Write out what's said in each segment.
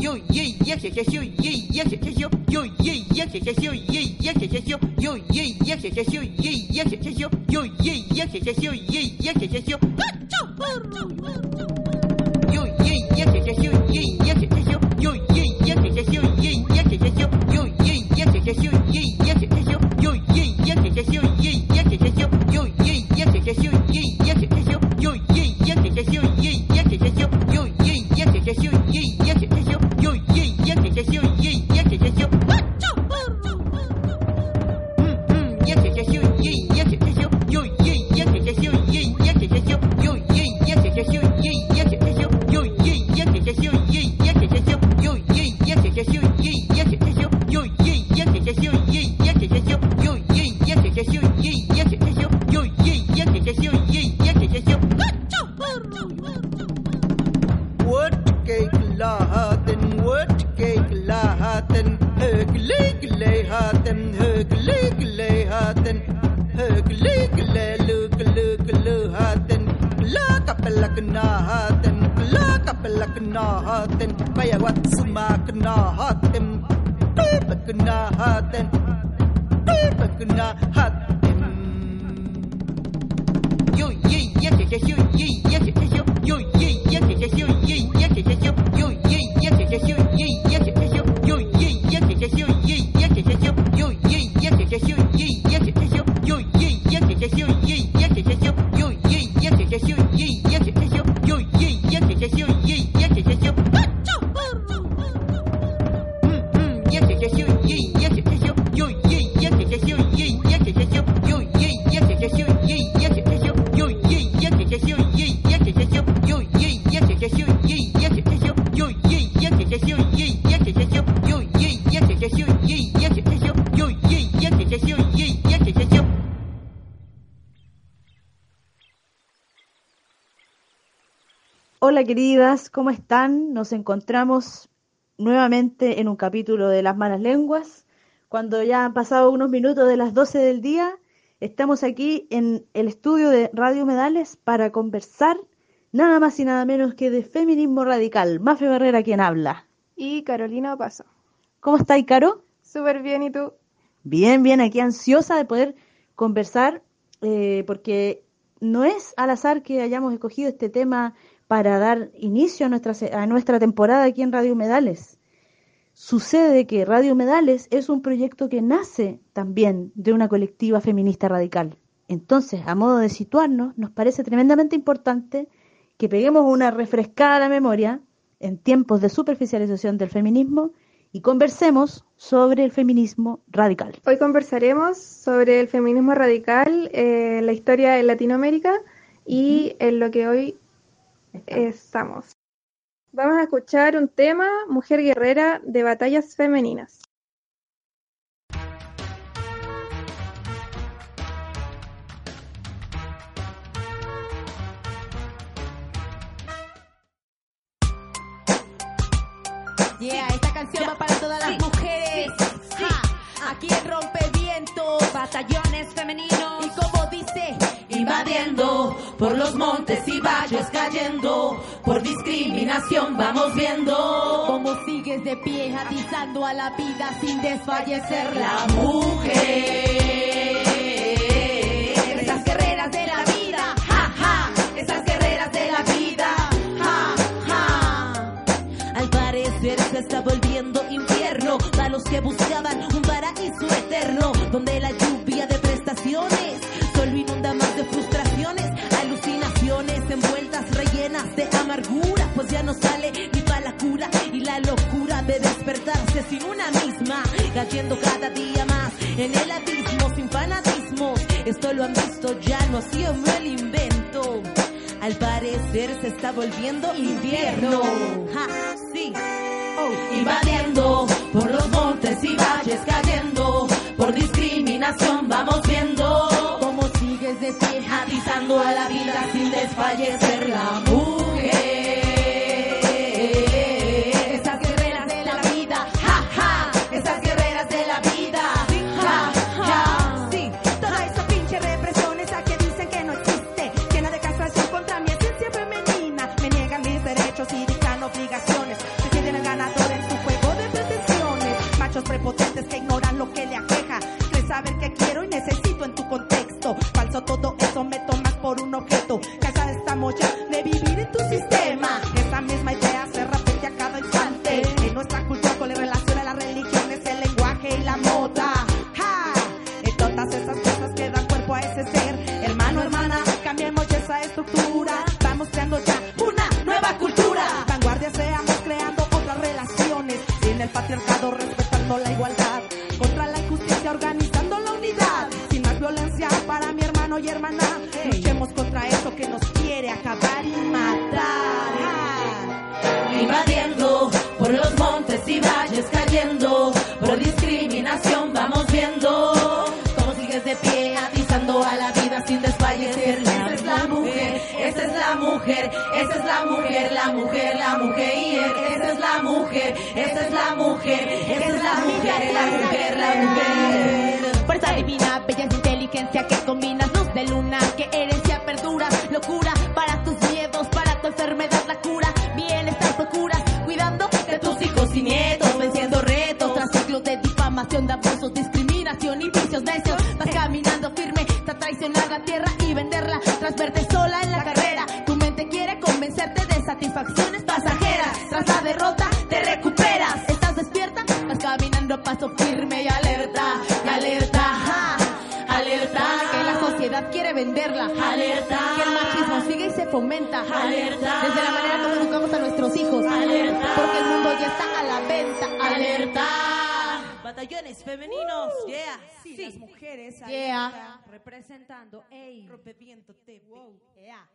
Yo yeah yeah yeah yo yeah yeah yeah yo yo yeah yeah yeah yo yeah yeah yeah yo yo yeah yeah yeah yo yeah yeah yeah yo yo yeah yeah yeah yo yeah yeah yeah yo yo yeah yeah yeah yo yeah yeah yeah yo yo yeah yeah yeah yo yeah yeah yeah yo Hola queridas, ¿cómo están? Nos encontramos nuevamente en un capítulo de Las Malas Lenguas. Cuando ya han pasado unos minutos de las 12 del día, estamos aquí en el estudio de Radio Medales para conversar nada más y nada menos que de feminismo radical. Mafe Barrera quien habla. Y Carolina Paso. ¿Cómo estáis, Caro? Súper bien, ¿y tú? Bien, bien, aquí ansiosa de poder conversar, eh, porque no es al azar que hayamos escogido este tema para dar inicio a nuestra, a nuestra temporada aquí en Radio Medales. Sucede que Radio Medales es un proyecto que nace también de una colectiva feminista radical. Entonces, a modo de situarnos, nos parece tremendamente importante que peguemos una refrescada a la memoria en tiempos de superficialización del feminismo y conversemos sobre el feminismo radical. Hoy conversaremos sobre el feminismo radical, eh, la historia en Latinoamérica y en lo que hoy estamos. Vamos a escuchar un tema, Mujer Guerrera, de batallas femeninas. Yeah, esta canción va para todas las mujeres. Ja, aquí en Rompeviento, batallones femeninos. Como invadiendo por los montes y valles cayendo. Por discriminación vamos viendo. Cómo sigues de pie, atizando a la vida sin desfallecer la. Despertarse sin una misma, cayendo cada día más en el abismo sin fanatismos. Esto lo han visto ya, no ha sido el invento. al parecer se está volviendo invierno. Ja, sí. Oh, invadiendo por los montes y valles cayendo por discriminación vamos viendo cómo sigues de a la vida sin desfallecer la esa es la mujer esa es la mujer la mujer la mujer. Fuerza divina, belleza, inteligencia que combinas luz de luna, que herencia batallones femeninos yeah Sí, sí las mujeres yeah representando, ey, rompeviento te wow yeah.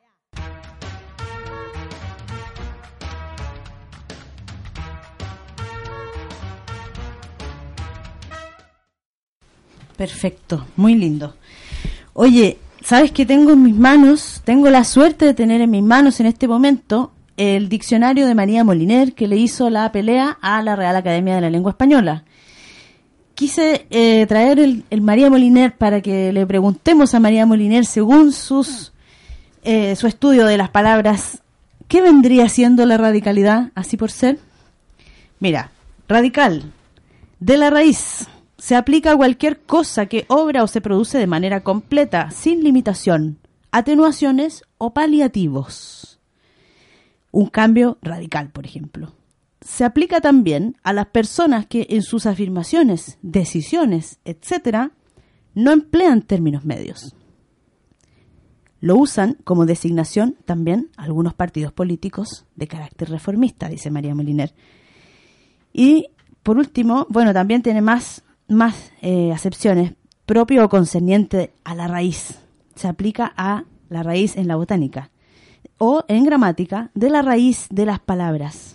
Perfecto, muy lindo. Oye, ¿sabes que tengo en mis manos? Tengo la suerte de tener en mis manos en este momento el diccionario de María Moliner que le hizo la pelea a la Real Academia de la Lengua Española. Quise eh, traer el, el María Moliner para que le preguntemos a María Moliner, según sus eh, su estudio de las palabras, ¿qué vendría siendo la radicalidad, así por ser? Mira, radical, de la raíz, se aplica a cualquier cosa que obra o se produce de manera completa, sin limitación, atenuaciones o paliativos. Un cambio radical, por ejemplo. Se aplica también a las personas que en sus afirmaciones, decisiones, etc., no emplean términos medios. Lo usan como designación también algunos partidos políticos de carácter reformista, dice María Moliner. Y por último, bueno, también tiene más, más eh, acepciones, propio o concerniente a la raíz. Se aplica a la raíz en la botánica. O en gramática, de la raíz de las palabras.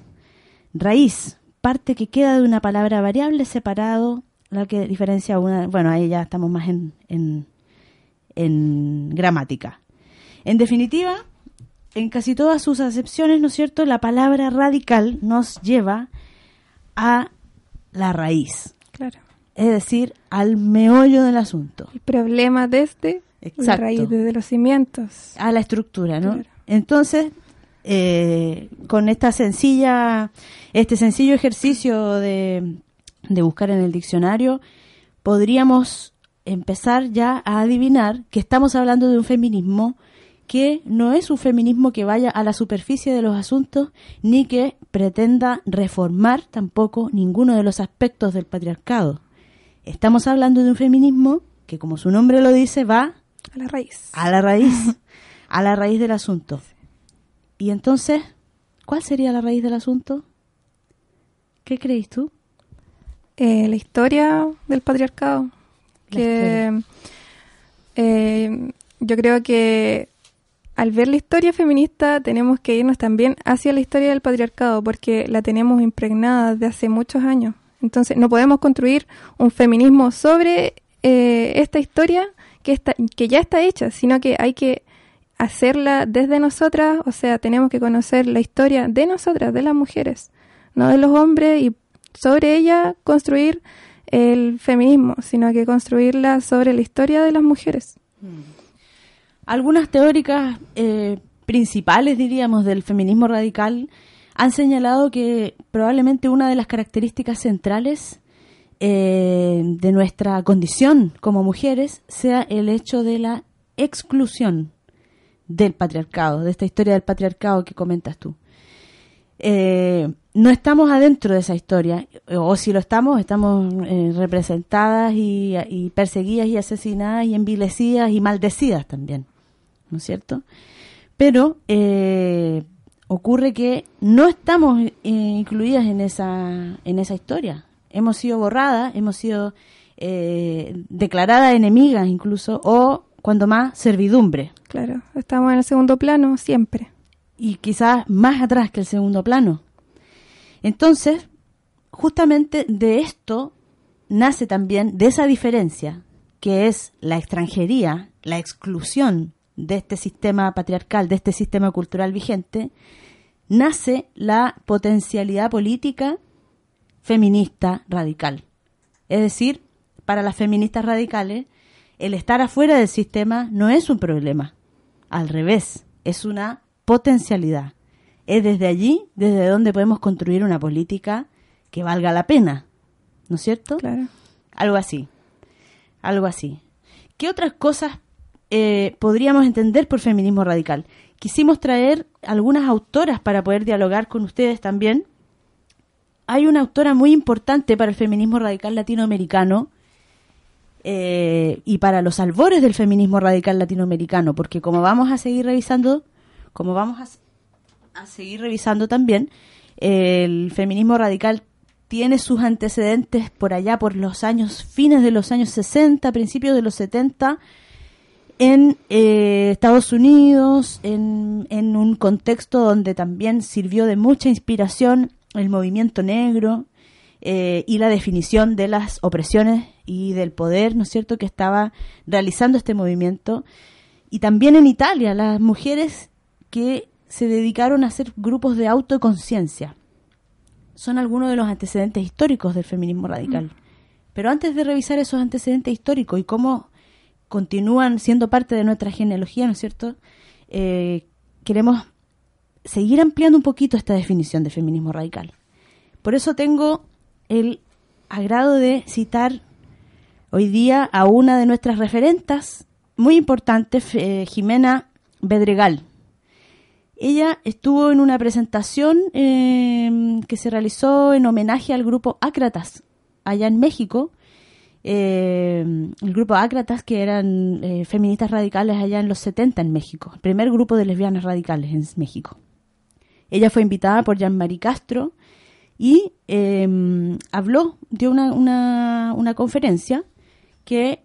Raíz, parte que queda de una palabra variable separado, la que diferencia una. Bueno, ahí ya estamos más en, en, en gramática. En definitiva, en casi todas sus acepciones, ¿no es cierto?, la palabra radical nos lleva a la raíz, Claro. es decir, al meollo del asunto, El problema desde la Exacto. raíz, desde los cimientos. a la estructura, ¿no? Claro. Entonces, eh, con esta sencilla, este sencillo ejercicio de, de buscar en el diccionario, podríamos empezar ya a adivinar que estamos hablando de un feminismo que no es un feminismo que vaya a la superficie de los asuntos ni que pretenda reformar tampoco ninguno de los aspectos del patriarcado. Estamos hablando de un feminismo que, como su nombre lo dice, va A la raíz. a la raíz, a la raíz del asunto. Y entonces, ¿cuál sería la raíz del asunto? ¿Qué crees tú? Eh, la historia del patriarcado. La Que eh, yo creo que al ver la historia feminista tenemos que irnos también hacia la historia del patriarcado porque la tenemos impregnada desde hace muchos años. Entonces no podemos construir un feminismo sobre eh, esta historia que, está, que ya está hecha, sino que hay que hacerla desde nosotras, o sea, tenemos que conocer la historia de nosotras, de las mujeres, no de los hombres, y sobre ella construir el feminismo, sino que construirla sobre la historia de las mujeres. Algunas teóricas eh, principales, diríamos, del feminismo radical han señalado que probablemente una de las características centrales eh, de nuestra condición como mujeres sea el hecho de la exclusión del patriarcado, de esta historia del patriarcado que comentas tú. Eh, no estamos adentro de esa historia, o si lo estamos, estamos eh, representadas y, perseguidas y asesinadas y envilecidas y maldecidas también, ¿no es cierto? Pero eh, ocurre que no estamos incluidas en esa, en esa historia. Hemos sido borradas, hemos sido declaradas enemigas incluso, o cuando más servidumbre. Claro, estamos en el segundo plano siempre. Y quizás más atrás que el segundo plano. Entonces, justamente de esto nace también, de esa diferencia, que es la extranjería, la exclusión de este sistema patriarcal, de este sistema cultural vigente, nace la potencialidad política feminista radical. Es decir, para las feministas radicales, el estar afuera del sistema no es un problema. Al revés, es una potencialidad. Es desde allí, desde donde podemos construir una política que valga la pena. ¿No es cierto? Claro. Algo así. Algo así. ¿Qué otras cosas eh, podríamos entender por feminismo radical? Quisimos traer algunas autoras para poder dialogar con ustedes también. Hay una autora muy importante para el feminismo radical latinoamericano, eh, y para los albores del feminismo radical latinoamericano, porque como vamos a seguir revisando, como vamos a, seguir revisando también, el feminismo radical tiene sus antecedentes por allá, por los años, fines de los años 60, principios de los 70, en eh, Estados Unidos, en, en un contexto donde también sirvió de mucha inspiración el movimiento negro, eh, y la definición de las opresiones y del poder, ¿no es cierto?, que estaba realizando este movimiento. Y también en Italia, las mujeres que se dedicaron a hacer grupos de autoconciencia. Son algunos de los antecedentes históricos del feminismo radical. Mm. Pero antes de revisar esos antecedentes históricos y cómo continúan siendo parte de nuestra genealogía, ¿no es cierto?, eh, queremos seguir ampliando un poquito esta definición de feminismo radical. Por eso tengo el agrado de citar hoy día a una de nuestras referentas muy importante, eh, Jimena Bedregal. Ella estuvo en una presentación em, que se realizó en homenaje al grupo Ácratas, allá en México. Em, el grupo Ácratas, que eran eh, feministas radicales allá en los 70 en México, el primer grupo de lesbianas radicales en México. Ella fue invitada por Jean-Marie Castro, y em, habló, dio una, una, conferencia que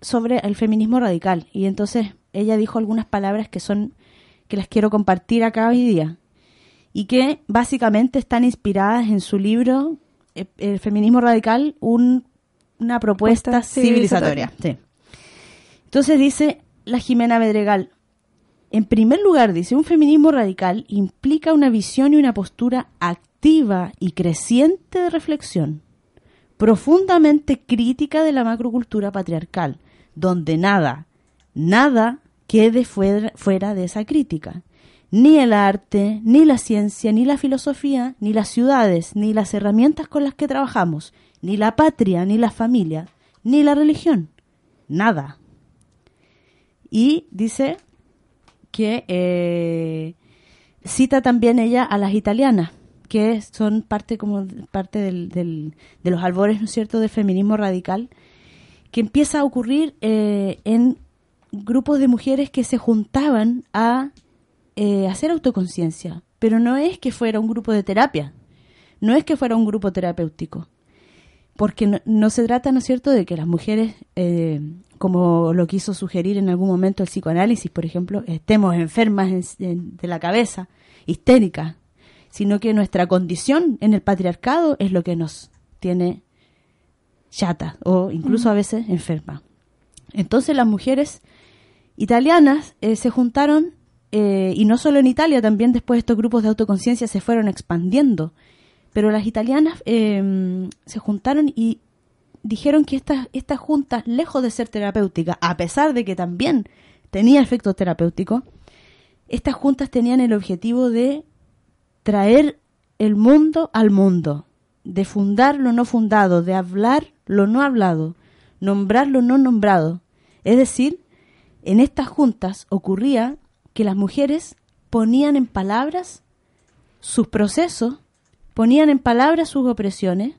sobre el feminismo radical. Y entonces ella dijo algunas palabras que son que las quiero compartir acá hoy día. Y que básicamente están inspiradas en su libro eh, El feminismo radical, una propuesta civilizatoria. Entonces dice la Jimena Bedregal, en primer lugar, dice, un feminismo radical implica una visión y una postura activa y creciente de reflexión, profundamente crítica de la macrocultura patriarcal, donde nada, nada quede fuera, de esa crítica. Ni el arte, ni la ciencia, ni la filosofía, ni las ciudades, ni las herramientas con las que trabajamos, ni la patria, ni la familia, ni la religión. Nada. Y dice que eh, cita también ella a las italianas, que son parte como parte del, de los albores, ¿no es cierto?, del feminismo radical, que empieza a ocurrir eh, en grupos de mujeres que se juntaban a eh, hacer autoconciencia, pero no es que fuera un grupo de terapia, no es que fuera un grupo terapéutico, porque no, se trata, ¿no es cierto?, de que las mujeres, eh, como lo quiso sugerir en algún momento el psicoanálisis, por ejemplo, estemos enfermas en- en- de la cabeza, histéricas, sino que nuestra condición en el patriarcado es lo que nos tiene chata o incluso a veces enferma. Entonces las mujeres italianas eh, se juntaron, eh, y no solo en Italia, también después estos grupos de autoconciencia se fueron expandiendo, pero las italianas eh, se juntaron y dijeron que estas, estas juntas, lejos de ser terapéuticas, a pesar de que también tenía efectos terapéuticos, estas juntas tenían el objetivo de traer el mundo al mundo, de fundar lo no fundado, de hablar lo no hablado, nombrar lo no nombrado. Es decir, en estas juntas ocurría que las mujeres ponían en palabras sus procesos, ponían en palabras sus opresiones,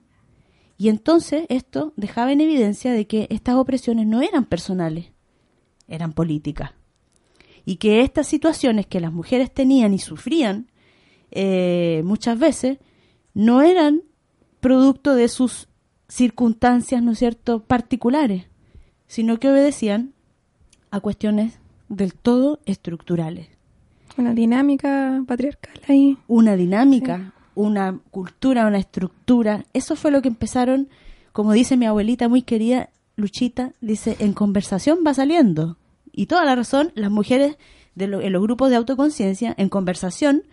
y entonces esto dejaba en evidencia de que estas opresiones no eran personales, eran políticas. Y que estas situaciones que las mujeres tenían y sufrían eh, muchas veces no eran producto de sus circunstancias, ¿no es cierto?, particulares, sino que obedecían a cuestiones del todo estructurales. Una dinámica patriarcal ahí. Una dinámica, una cultura, una estructura. Eso fue lo que empezaron, como dice mi abuelita muy querida, Luchita, dice, en conversación va saliendo. Y toda la razón, las mujeres de lo- en los grupos de autoconciencia, en conversación,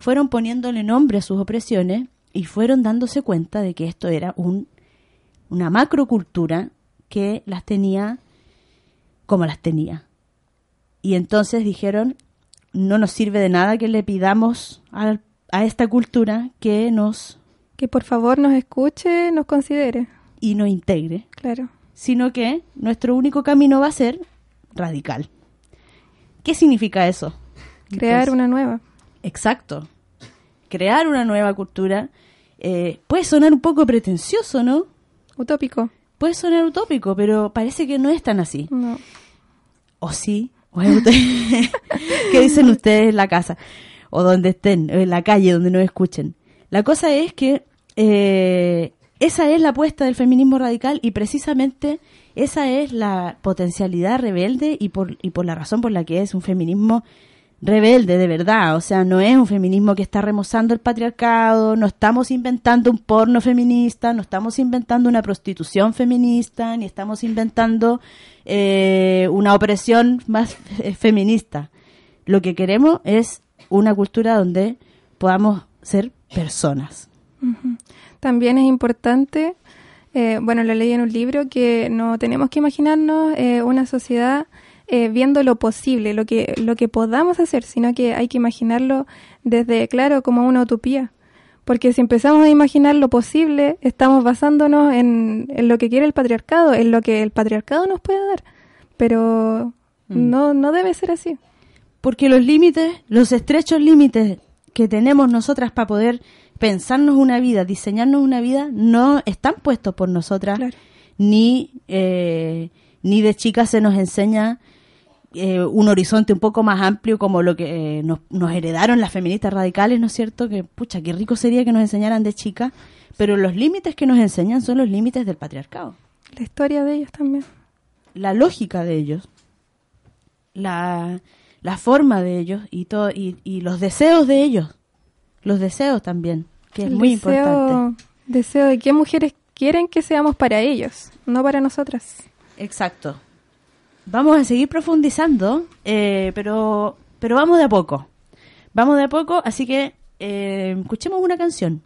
fueron poniéndole nombre a sus opresiones y fueron dándose cuenta de que esto era un, una macrocultura que las tenía como las tenía. Y entonces dijeron, no nos sirve de nada que le pidamos al- a, esta cultura que nos Que por favor nos escuche, nos considere. y nos integre, Claro. sino que nuestro único camino va a ser radical. ¿Qué significa eso? Crear Entonces, una nueva. Exacto. Crear una nueva cultura eh, puede sonar un poco pretencioso, ¿no? Utópico. Puede sonar utópico, pero parece que no es tan así. No. O sí. O es ¿Qué dicen ustedes en la casa? O donde estén, en la calle, donde nos escuchen. La cosa es que eh, esa es la apuesta del feminismo radical y precisamente esa es la potencialidad rebelde y por, y por la razón por la que es un feminismo rebelde de verdad. O sea, no es un feminismo que está remozando el patriarcado, no estamos inventando un porno feminista, no estamos inventando una prostitución feminista, ni estamos inventando eh, una opresión más eh, feminista. Lo que queremos es una cultura donde podamos ser personas. También es importante, eh, bueno, lo leí en un libro, que no tenemos que imaginarnos eh, una sociedad eh, viendo lo posible, lo que, lo que podamos hacer, sino que hay que imaginarlo desde, claro, como una utopía. Porque si empezamos a imaginar lo posible, estamos basándonos en, en lo que quiere el patriarcado, en lo que el patriarcado nos puede dar. Pero no, no debe ser así. Porque los límites, los estrechos límites que tenemos nosotras para poder pensarnos una vida, diseñarnos una vida, no están puestos por nosotras, Claro. ni, eh, ni de chicas se nos enseña eh, un horizonte un poco más amplio como lo que eh, nos, nos heredaron las feministas radicales, ¿no es cierto? Que, pucha, qué rico sería que nos enseñaran de chicas, pero los límites que nos enseñan son los límites del patriarcado La historia de ellos también. la lógica de ellos, la, la forma de ellos y, todo, y, y los deseos de ellos, los deseos también, que es muy deseo- importante. Deseo de qué mujeres quieren que seamos para ellos, no para nosotras. Exacto. Vamos a seguir profundizando, eh, pero, pero vamos de a poco. Vamos de a poco, así que eh, escuchemos una canción.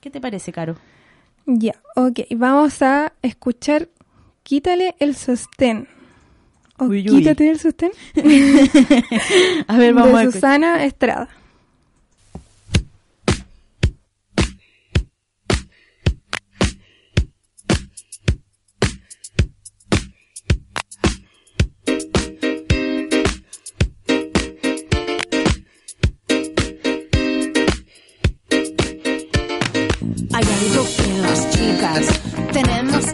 ¿Qué te parece, Caro? Ya, ok. Vamos a escuchar Quítale el sostén. O Uy, uy. Quítate el sostén. A ver, vamos a de. Susana Estrada. Tenemos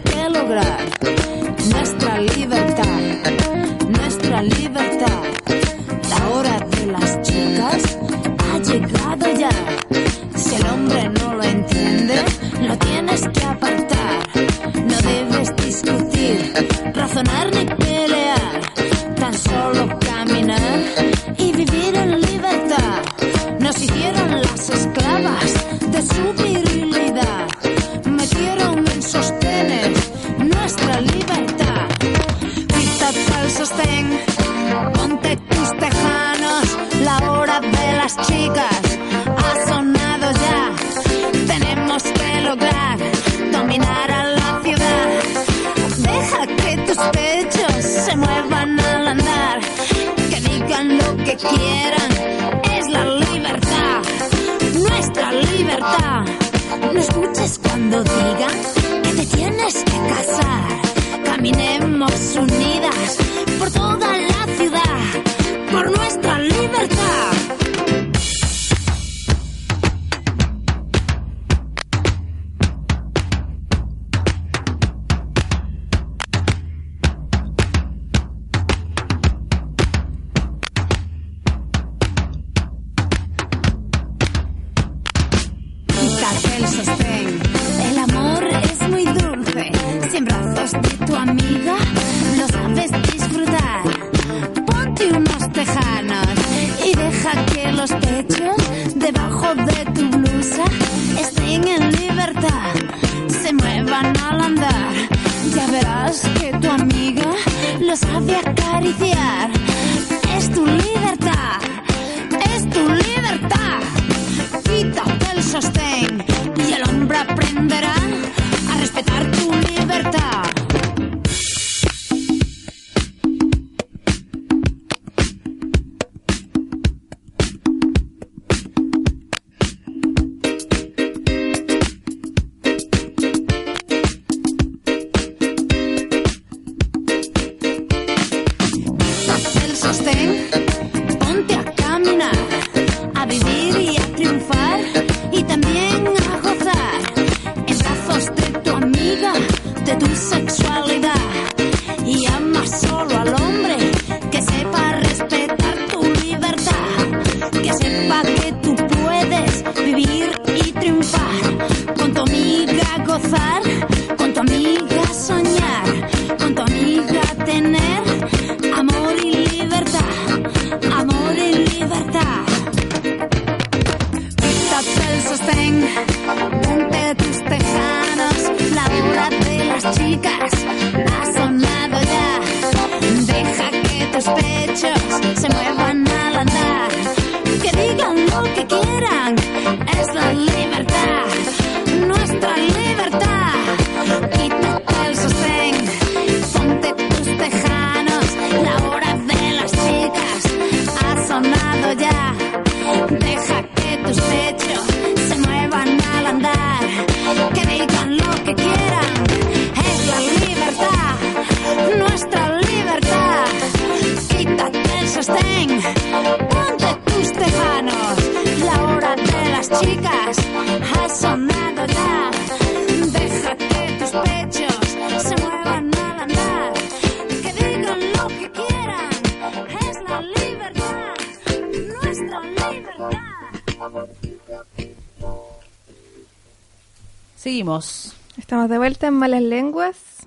Estamos de vuelta en Malas Lenguas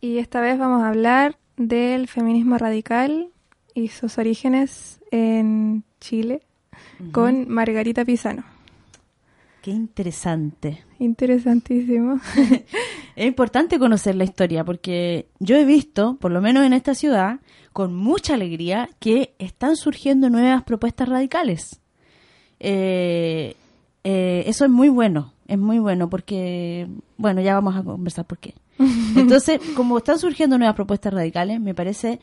y esta vez vamos a hablar del feminismo radical y sus orígenes en Chile con Margarita Pisano. Qué interesante. Interesantísimo. Es importante conocer la historia porque yo he visto, por lo menos en esta ciudad, con mucha alegría que están surgiendo nuevas propuestas radicales. Eh, eh, eso es muy bueno, es muy bueno porque, bueno, ya vamos a conversar por qué. Entonces, como están surgiendo nuevas propuestas radicales, me parece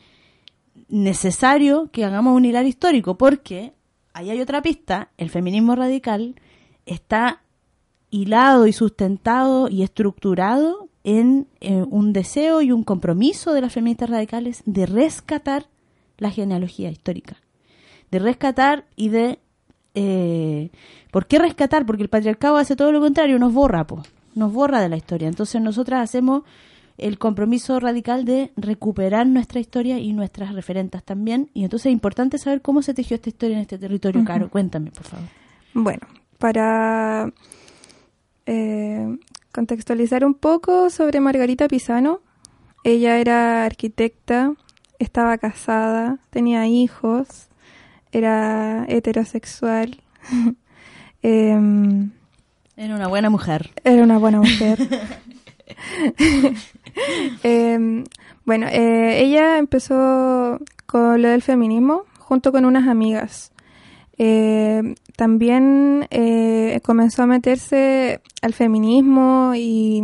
necesario que hagamos un hilar histórico porque ahí hay otra pista, el feminismo radical está hilado y sustentado y estructurado en eh, un deseo y un compromiso de las feministas radicales de rescatar la genealogía histórica, de rescatar y de... Eh, ¿Por qué rescatar? Porque el patriarcado hace todo lo contrario, nos borra, po, nos borra de la historia. Entonces nosotras hacemos el compromiso radical de recuperar nuestra historia y nuestras referentas también. Y entonces es importante saber cómo se tejió esta historia en este territorio. Caro. Cuéntame, por favor. Bueno, para eh, contextualizar un poco sobre Margarita Pisano, ella era arquitecta, estaba casada, tenía hijos, era heterosexual, em, Era una buena mujer. era una buena mujer. Em, bueno, eh, ella empezó con lo del feminismo junto con unas amigas. Eh, también eh, comenzó a meterse al feminismo y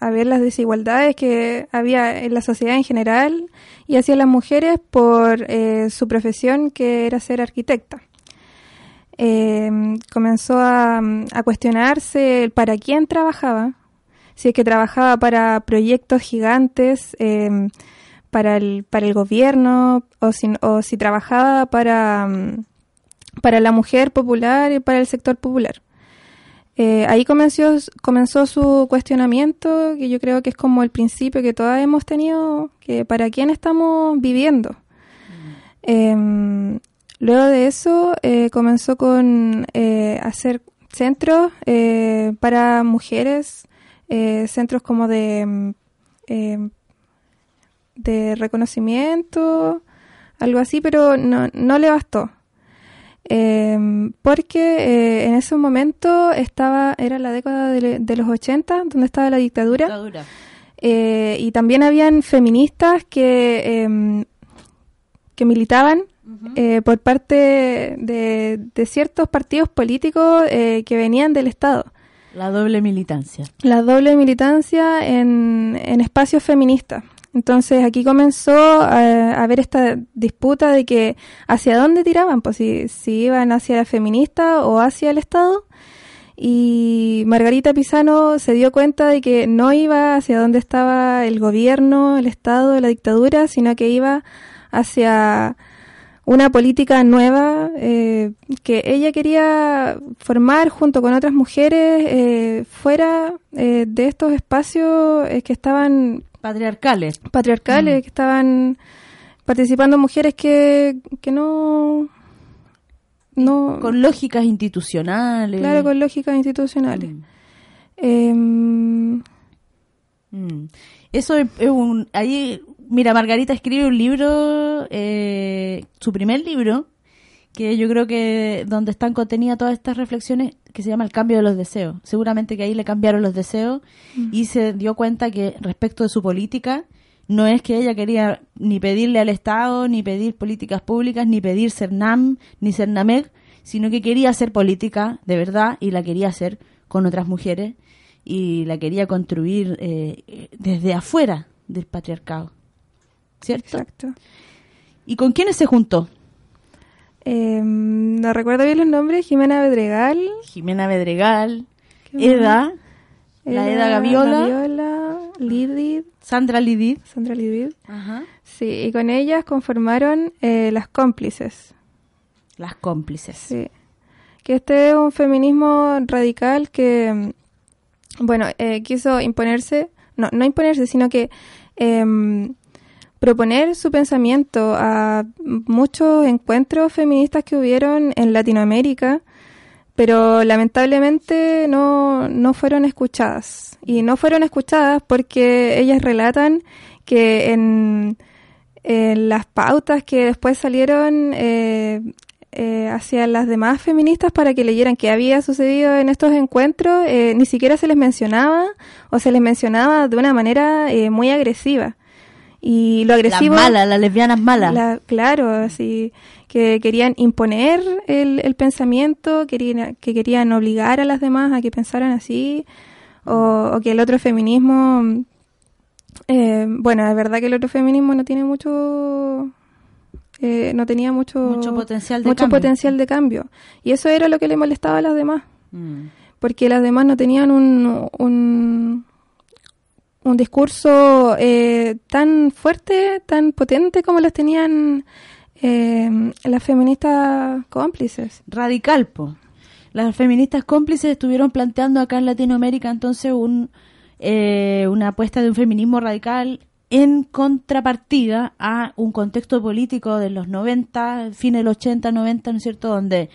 a ver las desigualdades que había en la sociedad en general y hacia las mujeres por eh, su profesión que era ser arquitecta. Eh, comenzó a, cuestionarse para quién trabajaba, si es que trabajaba para proyectos gigantes, eh, para, el, para el gobierno, o si, o si trabajaba para, para la mujer popular y para el sector popular. Eh, ahí comenzó, comenzó su cuestionamiento, que yo creo que es como el principio que todas hemos tenido, que para quién estamos viviendo. Em, luego de eso eh, comenzó con eh, hacer centros para mujeres, centros como de, mm, em, de reconocimiento, algo así, pero no, no le bastó. Em, porque eh, en ese momento estaba, era la década de, de los 80, donde estaba la dictadura. Dictadura. Eh, y también habían feministas que, em, que militaban eh, por parte de, de ciertos partidos políticos eh, que venían del Estado. La doble militancia. La doble militancia en, en espacios feministas. Entonces aquí comenzó a, a haber esta disputa de que hacia dónde tiraban, pues si, si iban hacia la feminista o hacia el Estado. Y Margarita Pisano se dio cuenta de que no iba hacia donde estaba el gobierno, el Estado, la dictadura, sino que iba hacia una política nueva eh, que ella quería formar junto con otras mujeres eh, fuera eh, de estos espacios eh, que estaban Patriarcales. patriarcales, que estaban participando mujeres que, que no... no Con lógicas institucionales. claro, con lógicas institucionales. Mm. Em, Mm. Eso es, es un... Ahí, mira, Margarita escribe un libro, eh, su primer libro, que yo creo que donde están contenidas todas estas reflexiones, que se llama El cambio de los deseos. Seguramente que ahí le cambiaron los deseos y se dio cuenta que respecto de su política, no es que ella quería ni pedirle al Estado, ni pedir políticas públicas, ni pedir CERNAM, ni CERNAMEC, sino que quería hacer política de verdad y la quería hacer con otras mujeres y la quería construir eh, desde afuera del patriarcado. ¿Cierto? exacto. ¿Y con quiénes se juntó? Em, no recuerdo bien los nombres, Jimena Bedregal, Jimena Bedregal, ¿Qué Eda, la Eda Gaviola, Gaviola, Lidid, Sandra Lidid. Sandra Lidid. Ajá. Sí, y con ellas conformaron eh, las cómplices. Las cómplices. Sí. Que este es un feminismo radical que, mm, bueno, eh, quiso imponerse, no, no imponerse, sino que em, proponer su pensamiento a muchos encuentros feministas que hubieron en Latinoamérica, pero lamentablemente no, no fueron escuchadas. Y no fueron escuchadas porque ellas relatan que en, las pautas que después salieron eh, eh, hacia las demás feministas para que leyeran qué había sucedido en estos encuentros, eh, ni siquiera se les mencionaba o se les mencionaba de una manera eh, muy agresiva. Y lo Las agresivo... malas, las lesbianas malas. La- claro, así que querían imponer el, el pensamiento, querían, que querían obligar a las demás a que pensaran así, o, o que el otro feminismo, eh, bueno, es verdad que el otro feminismo no tiene mucho, eh, no tenía mucho, Mucho potencial de mucho cambio. potencial de cambio, y eso era lo que le molestaba a las demás Mm. porque las demás no tenían un, un, un discurso eh, tan fuerte, tan potente como los tenían eh, las feministas cómplices. Radical, po. Las feministas cómplices estuvieron planteando acá en Latinoamérica entonces un, eh, una apuesta de un feminismo radical en contrapartida a un contexto político de los 90, fines del 80, 90, ¿no es cierto?, donde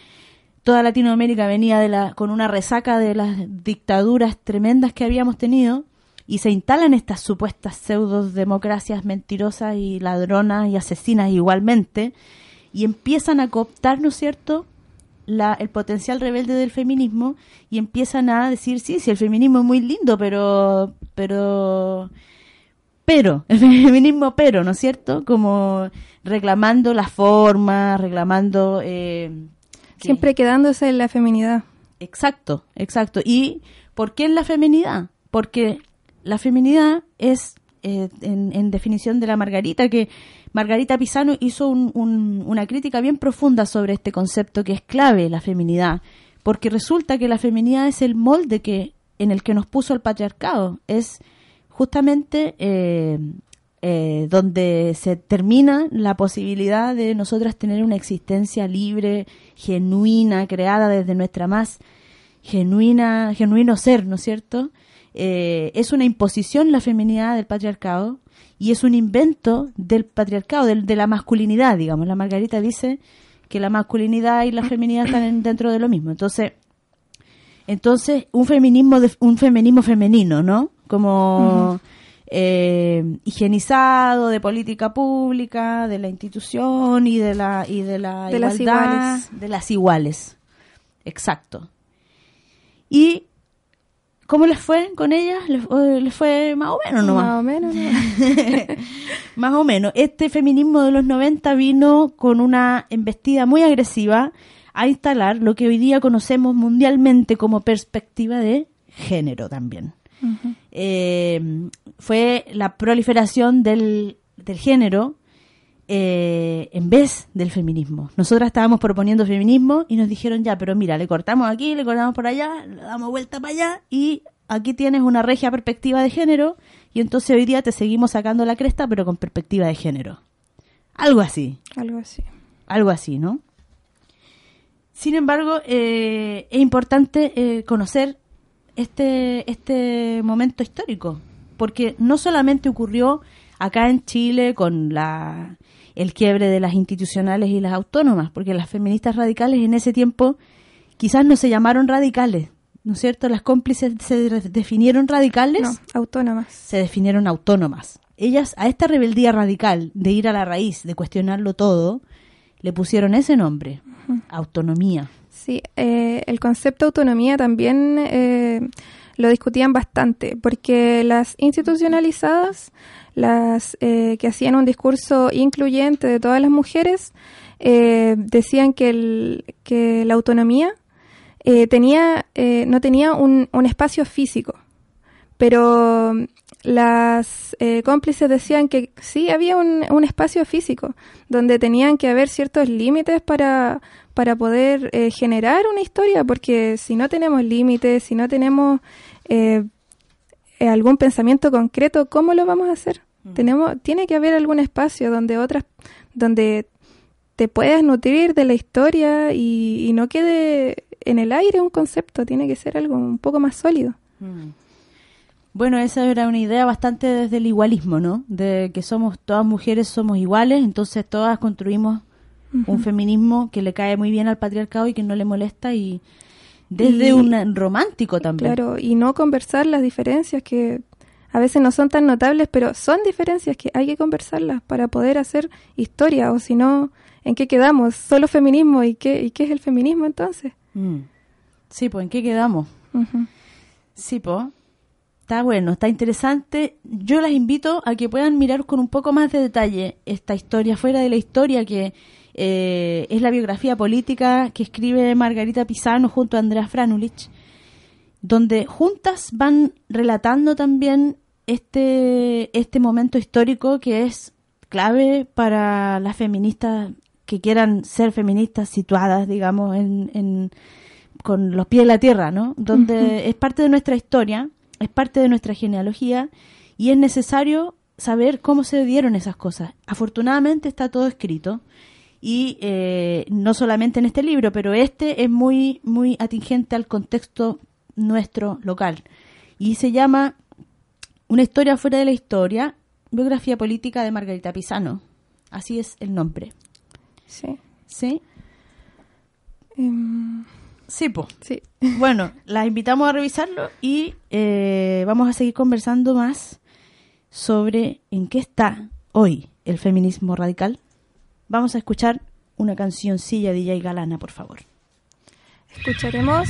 toda Latinoamérica venía de la, con una resaca de las dictaduras tremendas que habíamos tenido y se instalan estas supuestas pseudo-democracias mentirosas y ladronas y asesinas igualmente y empiezan a cooptar, ¿no es cierto?, la, el potencial rebelde del feminismo y empiezan a decir, sí, sí, el feminismo es muy lindo, pero, pero, pero, el feminismo pero, ¿no es cierto? Como reclamando la forma, reclamando... Eh, Siempre quedándose en la feminidad. Exacto, exacto. ¿Y por qué en la feminidad? Porque la feminidad es, eh, en, definición de la Margarita, que Margarita Pisano hizo un- un- una crítica bien profunda sobre este concepto que es clave, la feminidad, porque resulta que la feminidad es el molde que en el que nos puso el patriarcado, es justamente eh, eh, donde se termina la posibilidad de nosotras tener una existencia libre, genuina, creada desde nuestra más genuina, genuino ser, ¿no es cierto? Eh, es una imposición la feminidad del patriarcado y es un invento del patriarcado, del- de, la masculinidad, digamos. La Margarita dice que la masculinidad y la feminidad están en- dentro de lo mismo. Entonces, entonces un feminismo de- un feminismo femenino, ¿no? Como eh, higienizado de política pública, de la institución y de la y de la De las iguales. de las iguales. Exacto. ¿Y cómo les fue con ellas? ¿Les, les fue más o menos nomás? Más o menos. ¿no? Más o menos. Este feminismo de los 90 vino con una embestida muy agresiva a instalar lo que hoy día conocemos mundialmente como perspectiva de género también. Eh, fue la proliferación del, del género eh, en vez del feminismo. Nosotras estábamos proponiendo feminismo y nos dijeron ya, pero mira, le cortamos aquí, le cortamos por allá, le damos vuelta para allá y aquí tienes una regia perspectiva de género y entonces hoy día te seguimos sacando la cresta pero con perspectiva de género. Algo así, Algo así. algo así, ¿no? Sin embargo, eh, es importante eh, conocer este, este momento histórico, porque no solamente ocurrió acá en Chile con la, el quiebre de las institucionales y las autónomas, porque las feministas radicales en ese tiempo quizás no se llamaron radicales, ¿no es cierto? Las cómplices se definieron radicales No, autónomas. se definieron autónomas. Ellas a esta rebeldía radical de ir a la raíz, de cuestionarlo todo, le pusieron ese nombre, autonomía. Sí, eh, el concepto de autonomía también eh, lo discutían bastante, porque las institucionalizadas, las eh, que hacían un discurso incluyente de todas las mujeres, eh, decían que, el, que la autonomía eh, tenía, eh, no tenía un, un espacio físico, pero las eh, cómplices decían que sí había un, un espacio físico donde tenían que haber ciertos límites para, para poder eh, generar una historia, porque si no tenemos límites, si no tenemos eh, eh, algún pensamiento concreto, ¿cómo lo vamos a hacer? Tenemos, tiene que haber algún espacio donde otras, donde te puedas nutrir de la historia y, y no quede en el aire un concepto, tiene que ser algo un poco más sólido. Bueno, esa era una idea bastante desde el igualismo, ¿no? De que somos todas mujeres, somos iguales, entonces todas construimos un feminismo que le cae muy bien al patriarcado y que no le molesta y desde Y- un romántico también. Claro, y no conversar las diferencias que a veces no son tan notables, pero son diferencias que hay que conversarlas para poder hacer historia, o si no, ¿en qué quedamos? ¿Solo feminismo? ¿Y qué, y qué es el feminismo entonces? Mm. Sí, pues ¿en qué quedamos? Sí, pues. Está bueno, está interesante. Yo las invito a que puedan mirar con un poco más de detalle esta historia, fuera de la historia que eh, es la biografía política que escribe Margarita Pisano junto a Andrea Franulich, donde juntas van relatando también este, este momento histórico que es clave para las feministas que quieran ser feministas situadas, digamos, en, en- con los pies en la tierra, ¿no? Donde es parte de nuestra historia, es parte de nuestra genealogía y es necesario saber cómo se dieron esas cosas. Afortunadamente está todo escrito y eh, no solamente en este libro, pero este es muy muy atingente al contexto nuestro local y se llama Una historia fuera de la historia, biografía política de Margarita Pisano. Así es el nombre. Sí. ¿Sí? Em, Sí, po. sí. Bueno, las invitamos a revisarlo y eh, vamos a seguir conversando más sobre en qué está hoy el feminismo radical. Vamos a escuchar una cancioncilla de DJ Galana, por favor. Escucharemos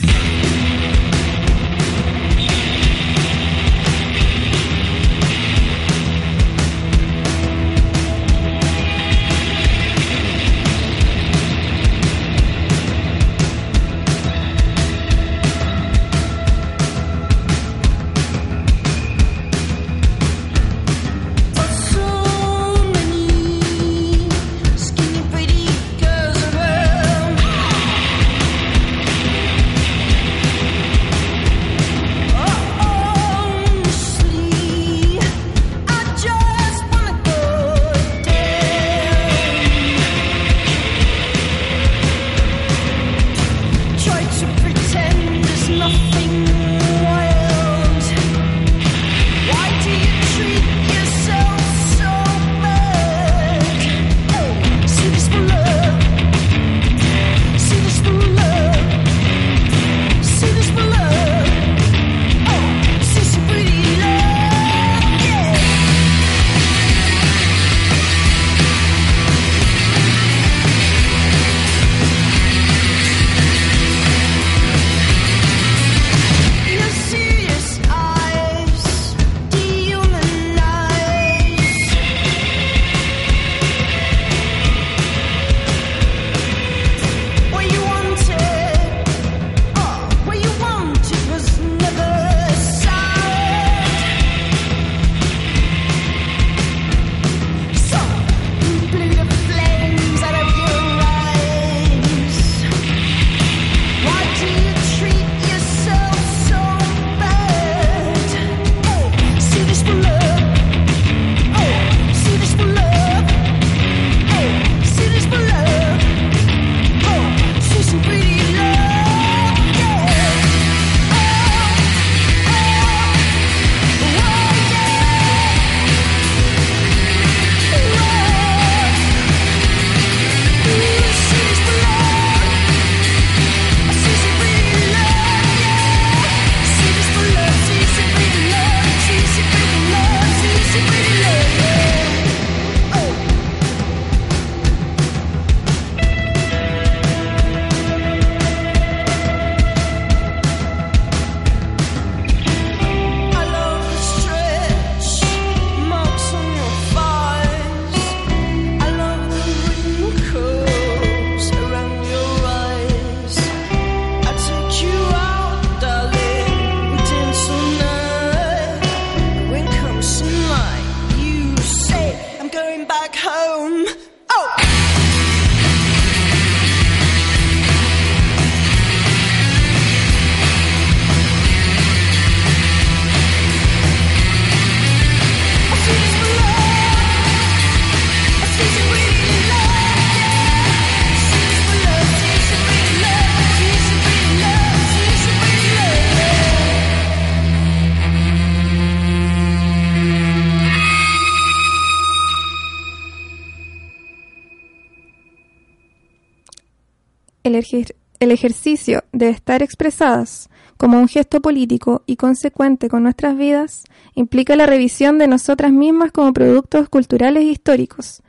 el ejercicio de estar expresadas como un gesto político y consecuente con nuestras vidas implica la revisión de nosotras mismas como productos culturales e históricos.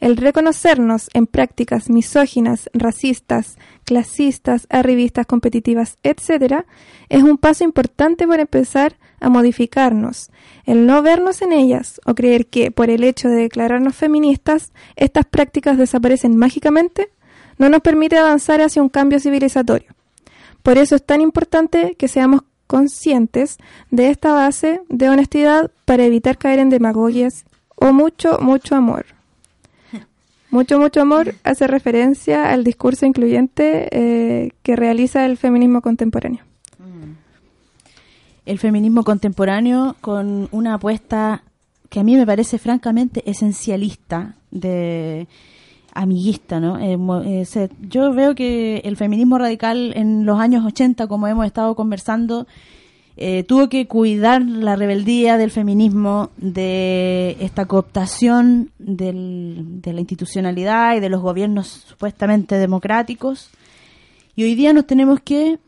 El reconocernos en prácticas misóginas, racistas, clasistas, arribistas, competitivas, etc., es un paso importante para empezar a modificarnos. El no vernos en ellas o creer que por el hecho de declararnos feministas estas prácticas desaparecen mágicamente no nos permite avanzar hacia un cambio civilizatorio. Por eso es tan importante que seamos conscientes de esta base de honestidad para evitar caer en demagogias o mucho, mucho amor. Mucho, mucho amor hace referencia al discurso incluyente eh, que realiza el feminismo contemporáneo. el feminismo contemporáneo con una apuesta que a mí me parece francamente esencialista de amiguista, ¿no? Eh, eh, yo veo que el feminismo radical en los años 80, como hemos estado conversando, eh, tuvo que cuidar la rebeldía del feminismo, de esta cooptación de la institucionalidad y de los gobiernos supuestamente democráticos. Y hoy día nos tenemos que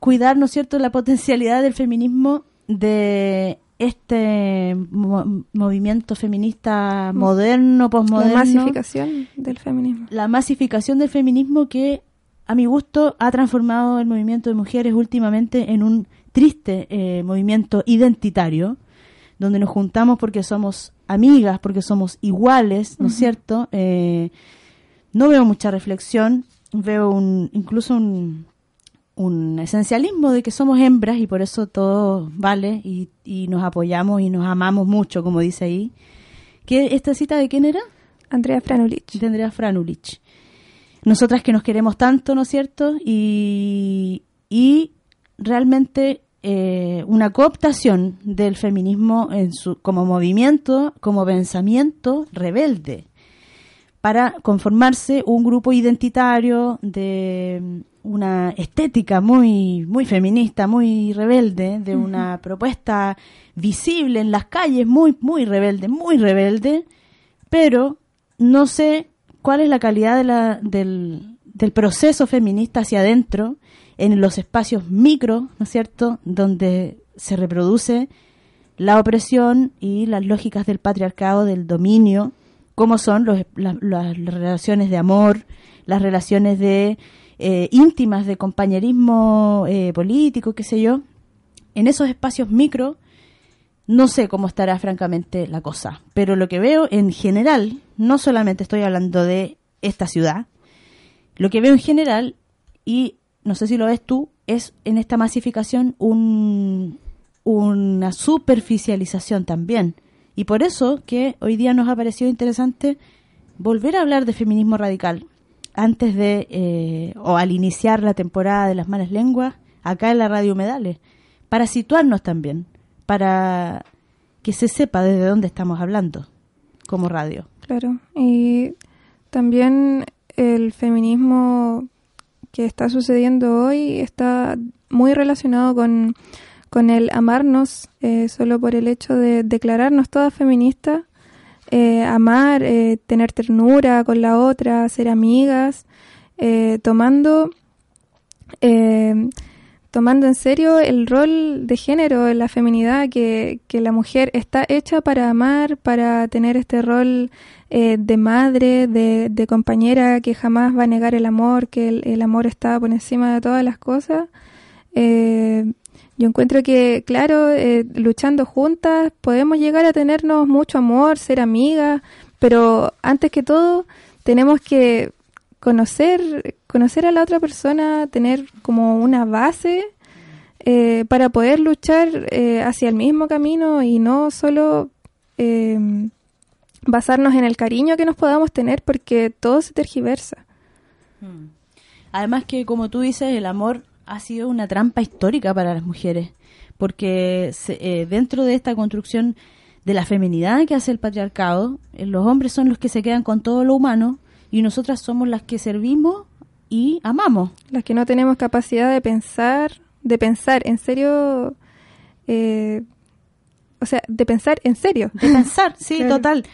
cuidar, ¿no es cierto?, la potencialidad del feminismo de este mo- movimiento feminista moderno, posmoderno. La masificación del feminismo. La masificación del feminismo que, a mi gusto, ha transformado el movimiento de mujeres últimamente en un triste eh, movimiento identitario, donde nos juntamos porque somos amigas, porque somos iguales, ¿no es cierto? Eh, no veo mucha reflexión, veo un, incluso un, un esencialismo de que somos hembras y por eso todo vale y, y nos apoyamos y nos amamos mucho, como dice ahí. ¿Qué, ¿Esta cita de quién era? Andrea Franulich. de Andrea Franulich. Nosotras que nos queremos tanto, ¿no es cierto? Y, y realmente eh, una cooptación del feminismo en su, como movimiento, como pensamiento rebelde, para conformarse un grupo identitario de una estética muy muy feminista, muy rebelde, de una propuesta visible en las calles, muy muy rebelde, muy rebelde, pero no sé cuál es la calidad de la- del, del proceso feminista hacia adentro en los espacios micro, ¿no es cierto?, donde se reproduce la opresión y las lógicas del patriarcado, del dominio, como son los- la- las relaciones de amor, las relaciones de eh, íntimas de compañerismo eh, político, qué sé yo. En esos espacios micro no sé cómo estará francamente la cosa, pero lo que veo en general, no solamente estoy hablando de esta ciudad, lo que veo en general, y no sé si lo ves tú, es en esta masificación un, una superficialización también. Y por eso que hoy día nos ha parecido interesante volver a hablar de feminismo radical antes de, eh, o al iniciar la temporada de las malas lenguas, acá en la radio Humedales, para situarnos también, para que se sepa desde dónde estamos hablando como radio. Claro. Y también el feminismo que está sucediendo hoy está muy relacionado con, con el amarnos eh, solo por el hecho de declararnos todas feministas, eh, amar, eh, tener ternura con la otra, ser amigas, eh, tomando eh, tomando en serio el rol de género en la feminidad, que, que la mujer está hecha para amar, para tener este rol eh, de madre, de, de compañera que jamás va a negar el amor, que el, el amor está por encima de todas las cosas. Eh, yo encuentro que, claro, eh, luchando juntas podemos llegar a tenernos mucho amor, ser amigas, pero antes que todo tenemos que conocer conocer a la otra persona, tener como una base eh, para poder luchar eh, hacia el mismo camino y no solo eh, basarnos en el cariño que nos podamos tener porque todo se tergiversa. Además que, como tú dices, el amor ha sido una trampa histórica para las mujeres, porque se- eh, dentro de esta construcción de la feminidad que hace el patriarcado, eh, los hombres son los que se quedan con todo lo humano y nosotras somos las que servimos y amamos. Las que no tenemos capacidad de pensar, de pensar en serio, eh, o sea, de pensar en serio. De pensar, sí, Claro. total.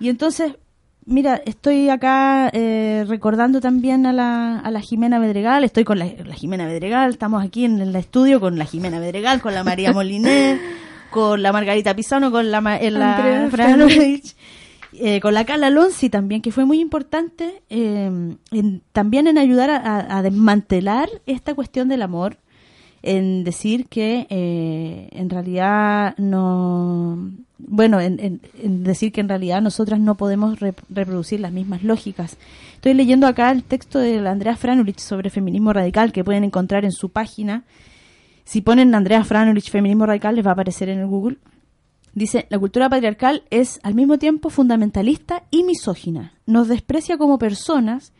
Y entonces, Mira, estoy acá eh, recordando también a la, a la Jimena Bedregal, estoy con la, la Jimena Bedregal, estamos aquí en el estudio con la Jimena Bedregal, con la María Moliné, con la Margarita Pisano, con la, eh, la Franovich, eh, con la Carla Lonzi también, que fue muy importante eh, en- también en ayudar a, a- a desmantelar esta cuestión del amor, en decir que eh, en realidad no bueno en, en- decir que en realidad nosotras no podemos rep- reproducir las mismas lógicas estoy leyendo acá el texto de Andrea Franulich sobre feminismo radical que pueden encontrar en su página si ponen Andrea Franulich feminismo radical les va a aparecer en el Google Dice, la cultura patriarcal es al mismo tiempo fundamentalista y misógina. Nos desprecia como personas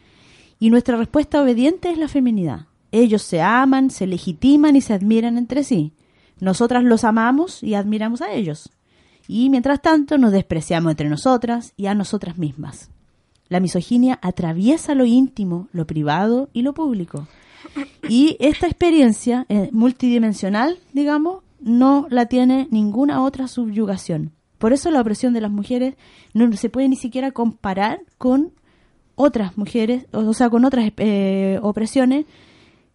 y nuestra respuesta obediente es la feminidad. Ellos se aman, se legitiman y se admiran entre sí. Nosotras los amamos y admiramos a ellos. Y mientras tanto nos despreciamos entre nosotras y a nosotras mismas. La misoginia atraviesa lo íntimo, lo privado y lo público. Y esta experiencia eh, multidimensional, digamos, no la tiene ninguna otra subyugación. Por eso la opresión de las mujeres no se puede ni siquiera comparar con otras mujeres, o sea, con otras eh, opresiones.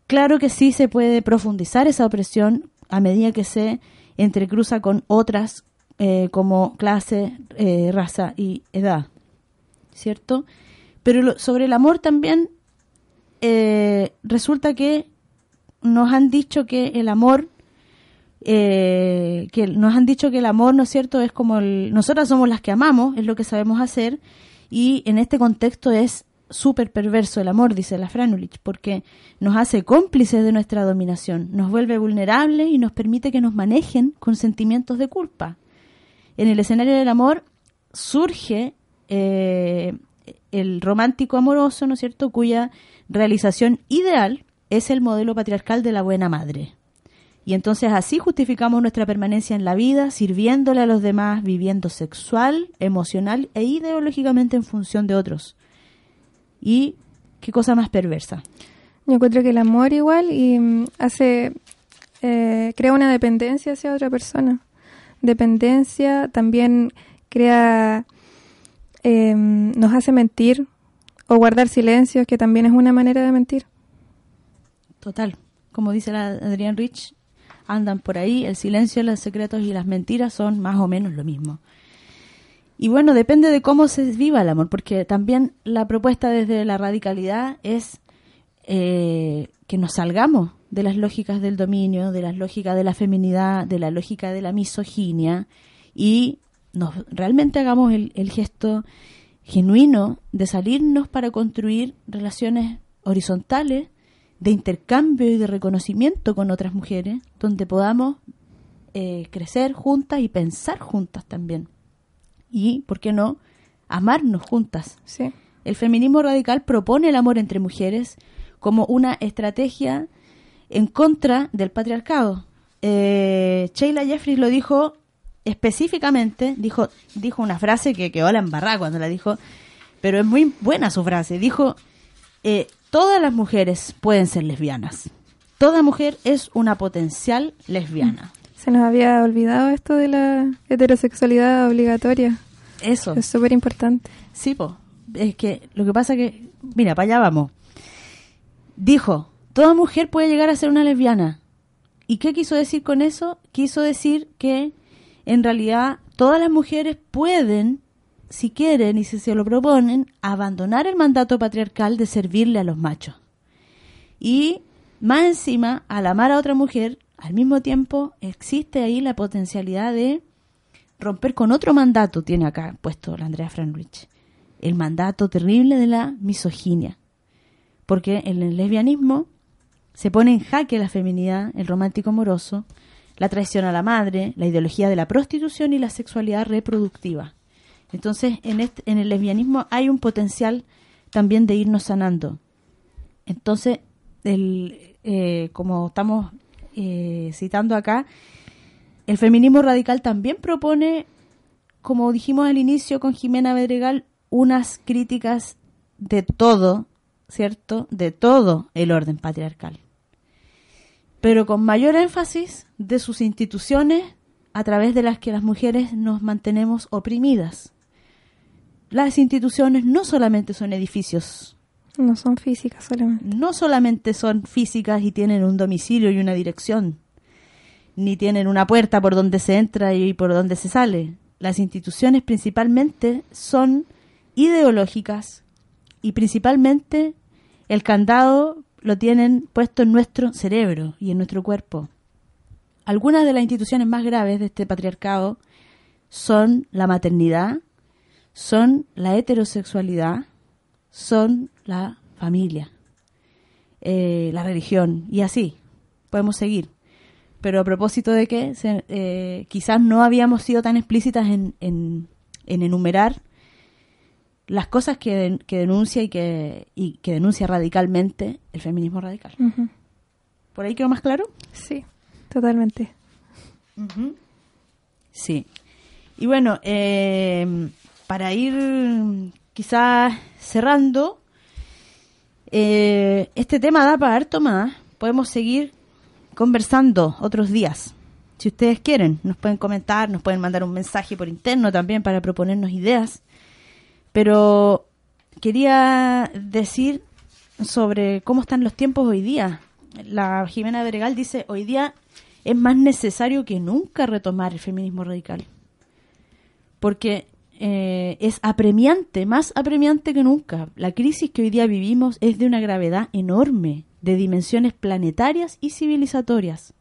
Claro que sí se puede profundizar esa opresión a medida que se entrecruza con otras eh, como clase, eh, raza y edad, ¿cierto? Pero lo- sobre el amor también eh, resulta que nos han dicho que el amor eh, que nos han dicho que el amor, ¿no es cierto?, es como el, nosotras somos las que amamos, es lo que sabemos hacer, y en este contexto es súper perverso el amor, dice la Franulich, porque nos hace cómplices de nuestra dominación, nos vuelve vulnerables y nos permite que nos manejen con sentimientos de culpa. En el escenario del amor surge eh, el romántico amoroso, ¿no es cierto?, cuya realización ideal es el modelo patriarcal de la buena madre. Y entonces así justificamos nuestra permanencia en la vida, sirviéndole a los demás, viviendo sexual, emocional e ideológicamente en función de otros. Y qué cosa más perversa. Yo encuentro que el amor igual y mm, hace eh, crea una dependencia hacia otra persona. Dependencia también crea eh, nos hace mentir o guardar silencios, que también es una manera de mentir. Total. Como dice la Adrián Rich, andan por ahí, el silencio, los secretos y las mentiras son más o menos lo mismo. Y bueno, depende de cómo se viva el amor, porque también la propuesta desde la radicalidad es eh, que nos salgamos de las lógicas del dominio, de las lógicas de la feminidad, de la lógica de la misoginia y nos realmente hagamos el, gesto genuino de salirnos para construir relaciones horizontales de intercambio y de reconocimiento con otras mujeres, donde podamos eh, crecer juntas y pensar juntas también. Y, ¿por qué no?, amarnos juntas. Sí. El feminismo radical propone el amor entre mujeres como una estrategia en contra del patriarcado. Eh, Sheila Jeffries lo dijo específicamente, dijo, dijo una frase que quedó la embarrada cuando la dijo, pero es muy buena su frase. Dijo, eh, todas las mujeres pueden ser lesbianas. Toda mujer es una potencial lesbiana. Se nos había olvidado esto de la heterosexualidad obligatoria. Eso. Es súper importante. Sí, po. Es que lo que pasa que, mira, para allá vamos. Dijo, toda mujer puede llegar a ser una lesbiana. ¿Y qué quiso decir con eso? Quiso decir que en realidad todas las mujeres pueden, si quieren y si se lo proponen, abandonar el mandato patriarcal de servirle a los machos. Y más encima, al amar a otra mujer, al mismo tiempo existe ahí la potencialidad de romper con otro mandato, tiene acá puesto la Andrea Franrich, el mandato terrible de la misoginia. Porque en el lesbianismo se pone en jaque la feminidad, el romántico amoroso, la traición a la madre, la ideología de la prostitución y la sexualidad reproductiva. Entonces, en, este, en el lesbianismo hay un potencial también de irnos sanando. Entonces, el, eh, como estamos eh, citando acá, el feminismo radical también propone, como dijimos al inicio con Jimena Bedregal, unas críticas de todo, ¿cierto? De todo el orden patriarcal. Pero con mayor énfasis de sus instituciones a través de las que las mujeres nos mantenemos oprimidas. las instituciones no solamente son edificios, No son físicas solamente. no solamente son físicas y tienen un domicilio y una dirección, ni tienen una puerta por donde se entra y por donde se sale. Las instituciones principalmente son ideológicas y principalmente el candado lo tienen puesto en nuestro cerebro y en nuestro cuerpo. Algunas de las instituciones más graves de este patriarcado son la maternidad, son la heterosexualidad, son la familia, eh, la religión y así. Podemos seguir. Pero a propósito de que se- eh, quizás no habíamos sido tan explícitas en, en- en enumerar las cosas que, den- que denuncia y que, y que denuncia radicalmente el feminismo radical. ¿Por ahí quedó más claro? Sí, totalmente. Sí. Y bueno, eh, para ir quizás cerrando, eh, este tema da para harto más. Podemos seguir conversando otros días. Si ustedes quieren, nos pueden comentar, nos pueden mandar un mensaje por interno también para proponernos ideas. Pero quería decir sobre cómo están los tiempos hoy día. La Jimena Bregal dice, hoy día es más necesario que nunca retomar el feminismo radical. Porque eh, es apremiante, más apremiante que nunca. La crisis que hoy día vivimos es de una gravedad enorme, de dimensiones planetarias y civilizatorias.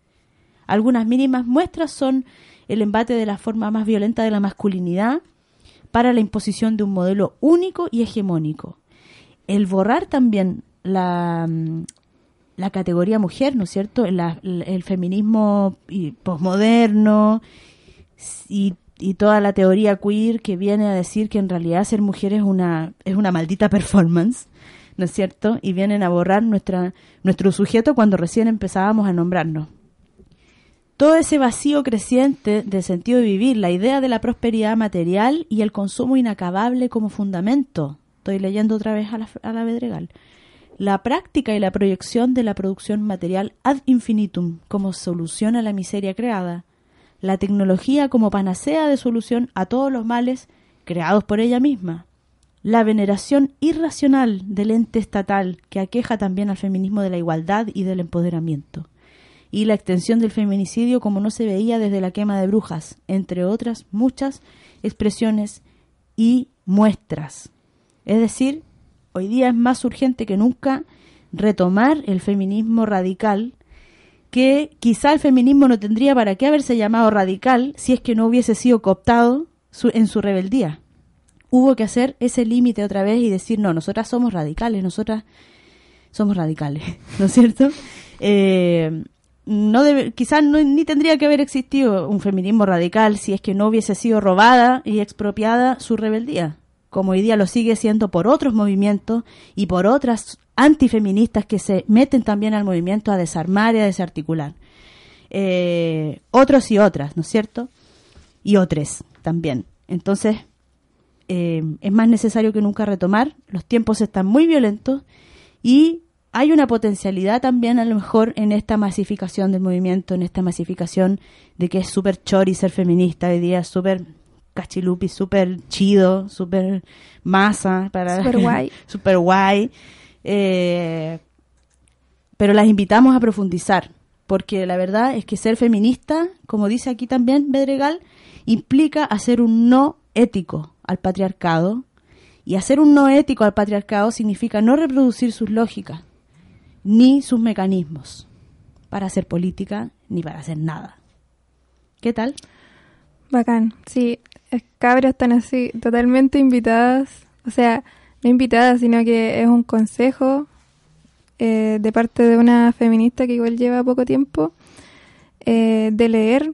Algunas mínimas muestras son el embate de la forma más violenta de la masculinidad para la imposición de un modelo único y hegemónico. El borrar también la, mm, la categoría mujer, ¿no es cierto? El feminismo posmoderno y, y toda la teoría queer que viene a decir que en realidad ser mujer es una, es una maldita performance, ¿no es cierto? Y vienen a borrar nuestra, nuestro sujeto cuando recién empezábamos a nombrarnos todo ese vacío creciente del sentido de vivir, la idea de la prosperidad material y el consumo inacabable como fundamento. Estoy leyendo otra vez a la, a la Bedregal. La práctica y la proyección de la producción material ad infinitum como solución a la miseria creada. La tecnología como panacea de solución a todos los males creados por ella misma. La veneración irracional del ente estatal que aqueja también al feminismo de la igualdad y del empoderamiento y la extensión del feminicidio como no se veía desde la quema de brujas, entre otras muchas expresiones y muestras. Es decir, hoy día es más urgente que nunca retomar el feminismo radical, que quizá el feminismo no tendría para qué haberse llamado radical si es que no hubiese sido cooptado su- en su rebeldía. Hubo que hacer ese límite otra vez y decir, no, nosotras somos radicales, nosotras somos radicales, ¿no es cierto? Eh, no quizás no, ni tendría que haber existido un feminismo radical si es que no hubiese sido robada y expropiada su rebeldía, como hoy día lo sigue siendo por otros movimientos y por otras antifeministas que se meten también al movimiento a desarmar y a desarticular. Eh, otros y otras, ¿no es cierto? Y otros también. Entonces, eh, es más necesario que nunca retomar. Los tiempos están muy violentos y hay una potencialidad también a lo mejor en esta masificación del movimiento, en esta masificación de que es súper chori ser feminista hoy día, súper cachilupi, súper chido, súper masa, para Súper guay. súper guay. Eh, pero las invitamos a profundizar, porque la verdad es que ser feminista, como dice aquí también Bedregal, implica hacer un no ético al patriarcado, y hacer un no ético al patriarcado significa no reproducir sus lógicas, ni sus mecanismos, para hacer política, ni para hacer nada. ¿Qué tal? Bacán, sí. Cabras están así, totalmente invitadas. O sea, no invitadas, sino que es un consejo eh, de parte de una feminista que igual lleva poco tiempo eh, de leer.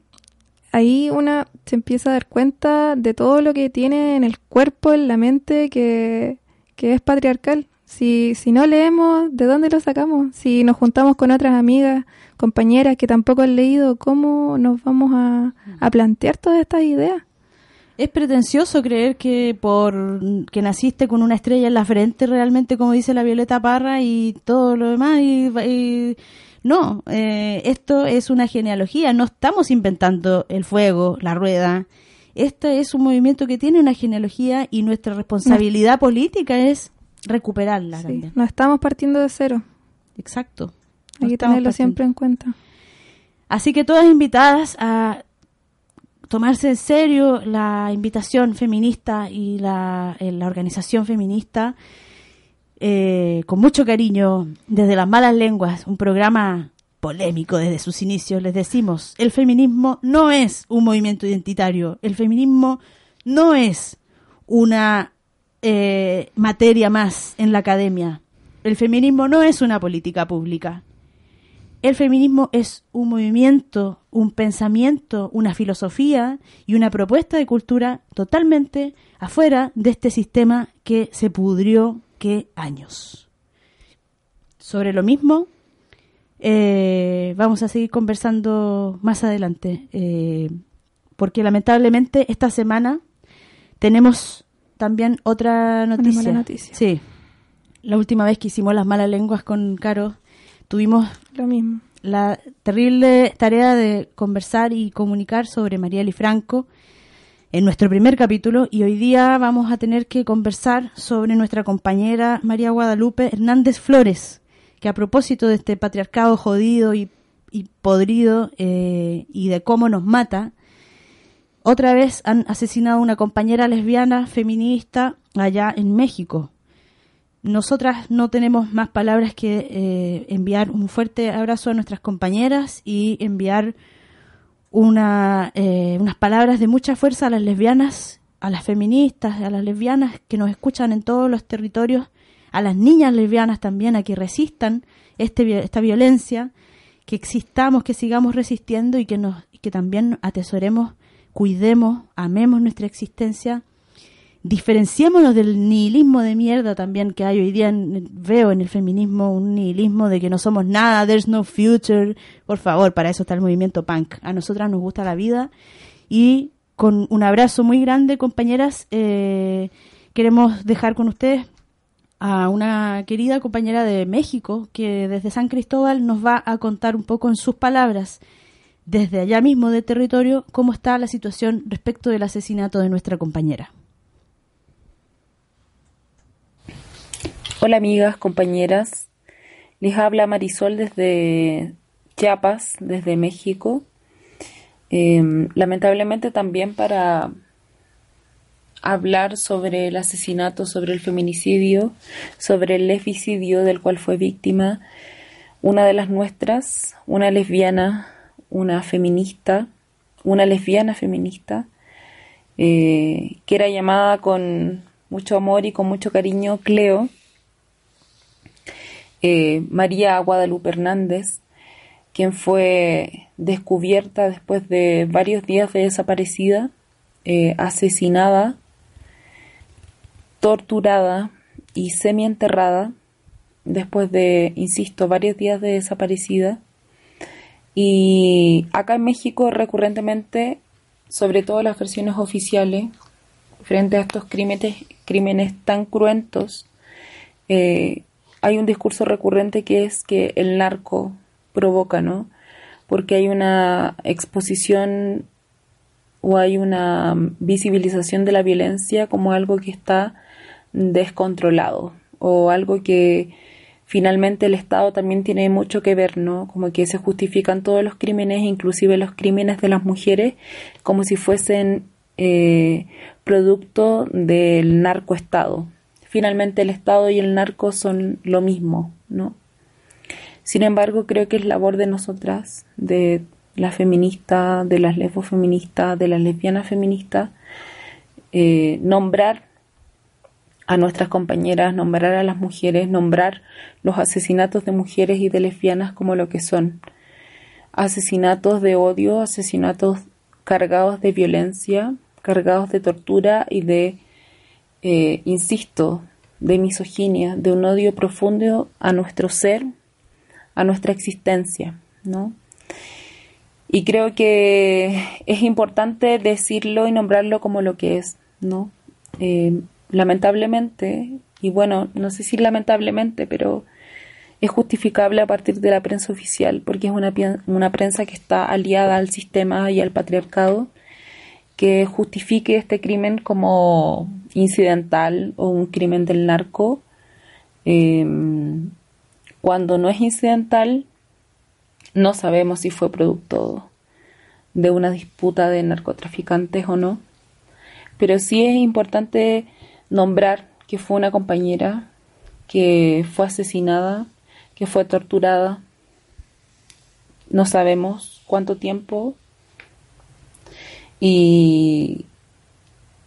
Ahí una se empieza a dar cuenta de todo lo que tiene en el cuerpo, en la mente, que, que es patriarcal. Si, si no leemos, ¿de dónde lo sacamos? Si nos juntamos con otras amigas, compañeras que tampoco han leído, ¿cómo nos vamos a, a plantear todas estas ideas? Es pretencioso creer que por que naciste con una estrella en la frente realmente, como dice la Violeta Parra y todo lo demás. Y, y- no, eh, esto es una genealogía. No estamos inventando el fuego, la rueda, Este es un movimiento que tiene una genealogía y nuestra responsabilidad política es recuperarla Sí, también. no estamos partiendo de cero. Exacto. No Hay que tenerlo partiendo. siempre en cuenta. Así que todas invitadas a tomarse en serio la invitación feminista y la, eh, la organización feminista eh, con mucho cariño desde las malas lenguas, un programa polémico desde sus inicios, les decimos, el feminismo no es un movimiento identitario, el feminismo no es una eh, materia más en la academia, el feminismo no es una política pública, el feminismo es un movimiento, un pensamiento, una filosofía y una propuesta de cultura totalmente afuera de este sistema que se pudrió que años. Sobre lo mismo, eh, vamos a seguir conversando más adelante, eh, porque lamentablemente esta semana tenemos también otra noticia. mala noticia. Sí, la última vez que hicimos las malas lenguas con Caro, tuvimos Lo mismo. la terrible tarea de conversar y comunicar sobre Marieli Franco en nuestro primer capítulo y hoy día vamos a tener que conversar sobre nuestra compañera María Guadalupe Hernández Flores, que a propósito de este patriarcado jodido y, y podrido eh, y de cómo nos mata, otra vez han asesinado a una compañera lesbiana feminista allá en México. Nosotras no tenemos más palabras que eh, enviar un fuerte abrazo a nuestras compañeras y enviar una, eh, unas palabras de mucha fuerza a las lesbianas, a las feministas, a las lesbianas que nos escuchan en todos los territorios, a las niñas lesbianas también, a que resistan este, esta violencia, que existamos, que sigamos resistiendo y que, nos, que también atesoremos, cuidemos, amemos nuestra existencia diferenciémonos del nihilismo de mierda también que hay hoy día, en- veo en el feminismo un nihilismo de que no somos nada, there's no future. Por favor, para eso está el movimiento punk. A nosotras nos gusta la vida y con un abrazo muy grande, compañeras, eh, queremos dejar con ustedes a una querida compañera de México que desde San Cristóbal nos va a contar un poco en sus palabras, desde allá mismo de territorio, cómo está la situación respecto del asesinato de nuestra compañera. Hola amigas, compañeras. Les habla Marisol desde Chiapas, desde México. Eh, lamentablemente también para hablar sobre el asesinato, sobre el feminicidio, sobre el lesbicidio del cual fue víctima una de las nuestras, una lesbiana, una feminista, una lesbiana feminista, eh, que era llamada con mucho amor y con mucho cariño Cleo, eh, María Guadalupe Hernández, quien fue descubierta después de varios días de desaparecida, eh, asesinada, torturada y semienterrada, después de, insisto, varios días de desaparecida. Y acá en México recurrentemente, sobre todo las versiones oficiales, frente a estos crímenes, crímenes tan cruentos, eh, hay un discurso recurrente que es que el narco provoca, ¿no? Porque hay una exposición o hay una visibilización de la violencia como algo que está descontrolado o algo que finalmente el Estado también tiene mucho que ver, ¿no? Como que se justifican todos los crímenes, inclusive los crímenes de las mujeres, como si fuesen eh, producto del narcoestado. Finalmente el Estado y el narco son lo mismo, ¿no? Sin embargo, creo que es labor de nosotras, de las feministas, de las lesbofeministas, de las lesbianas feministas, eh, nombrar a nuestras compañeras, nombrar a las mujeres, nombrar los asesinatos de mujeres y de lesbianas como lo que son. Asesinatos de odio, asesinatos cargados de violencia, cargados de tortura y de, eh, insisto, de misoginia, de un odio profundo a nuestro ser, a nuestra existencia, ¿no? Y creo que es importante decirlo y nombrarlo como lo que es, ¿no? Eh, lamentablemente, y bueno, no sé si lamentablemente, pero es justificable a partir de la prensa oficial, porque es una, una prensa que está aliada al sistema y al patriarcado, que justifique este crimen como incidental o un crimen del narco. Eh, cuando no es incidental, no sabemos si fue producto de una disputa de narcotraficantes o no. Pero sí es importante nombrar que fue una compañera que fue asesinada, que fue torturada. No sabemos cuánto tiempo. Y,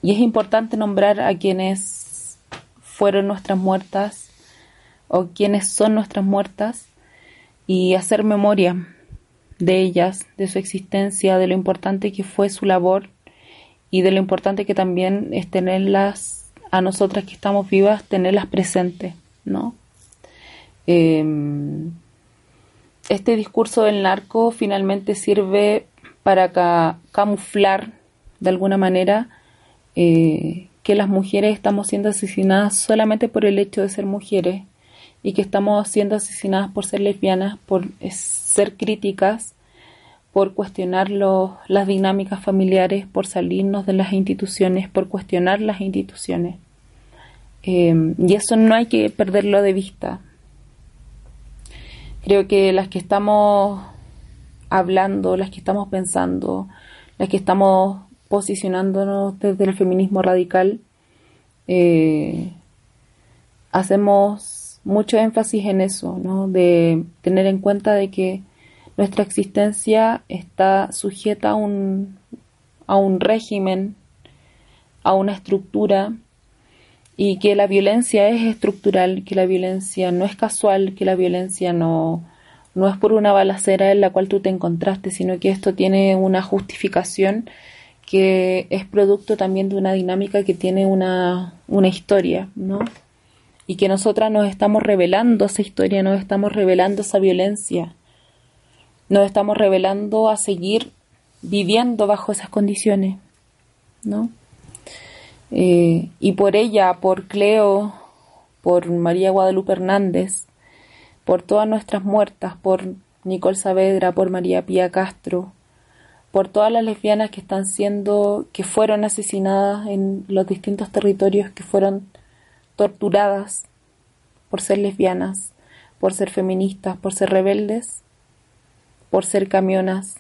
y es importante nombrar a quienes fueron nuestras muertas o quienes son nuestras muertas y hacer memoria de ellas, de su existencia, de lo importante que fue su labor y de lo importante que también es tenerlas a nosotras que estamos vivas, tenerlas presentes, ¿no? Em, este discurso del narco finalmente sirve para camuflar de alguna manera eh, que las mujeres estamos siendo asesinadas solamente por el hecho de ser mujeres y que estamos siendo asesinadas por ser lesbianas, por ser críticas, por cuestionar las dinámicas familiares, por salirnos de las instituciones, por cuestionar las instituciones. Em, y eso no hay que perderlo de vista. Creo que las que estamos hablando, las que estamos pensando, las que estamos posicionándonos desde el feminismo radical, eh, hacemos mucho énfasis en eso, ¿no? De tener en cuenta de que nuestra existencia está sujeta a un, a un régimen, a una estructura, y que la violencia es estructural, que la violencia no es casual, que la violencia no, no es por una balacera en la cual tú te encontraste, sino que esto tiene una justificación que es producto también de una dinámica que tiene una, una historia, ¿no? y que nosotras nos estamos revelando esa historia, nos estamos revelando esa violencia, nos estamos revelando a seguir viviendo bajo esas condiciones, ¿no? Eh, y por ella, por Cleo, por María Guadalupe Hernández, por todas nuestras muertas, por Nicole Saavedra, por María Pía Castro, por todas las lesbianas que están siendo, que fueron asesinadas en los distintos territorios, que fueron torturadas por ser lesbianas, por ser feministas, por ser rebeldes, por ser camionas,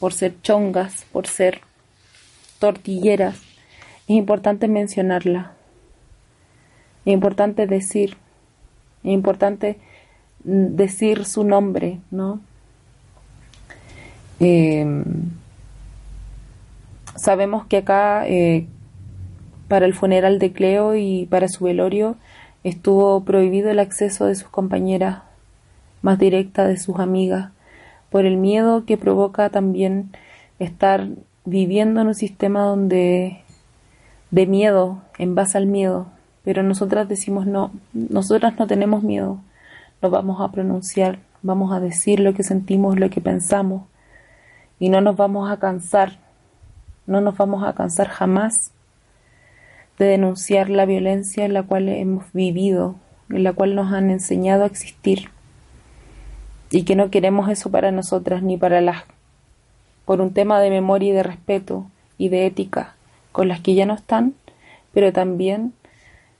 por ser chongas, por ser tortilleras. Es importante mencionarla. Es importante decir. Es importante decir su nombre, ¿no? Eh, sabemos que acá eh, para el funeral de Cleo y para su velorio estuvo prohibido el acceso de sus compañeras más directas, de sus amigas, por el miedo que provoca también estar viviendo en un sistema donde de miedo, en base al miedo, pero nosotras decimos no, nosotras no tenemos miedo, no vamos a pronunciar, vamos a decir lo que sentimos, lo que pensamos, y no nos vamos a cansar, no nos vamos a cansar jamás de denunciar la violencia en la cual hemos vivido, en la cual nos han enseñado a existir y que no queremos eso para nosotras ni para las por un tema de memoria y de respeto y de ética con las que ya no están, pero también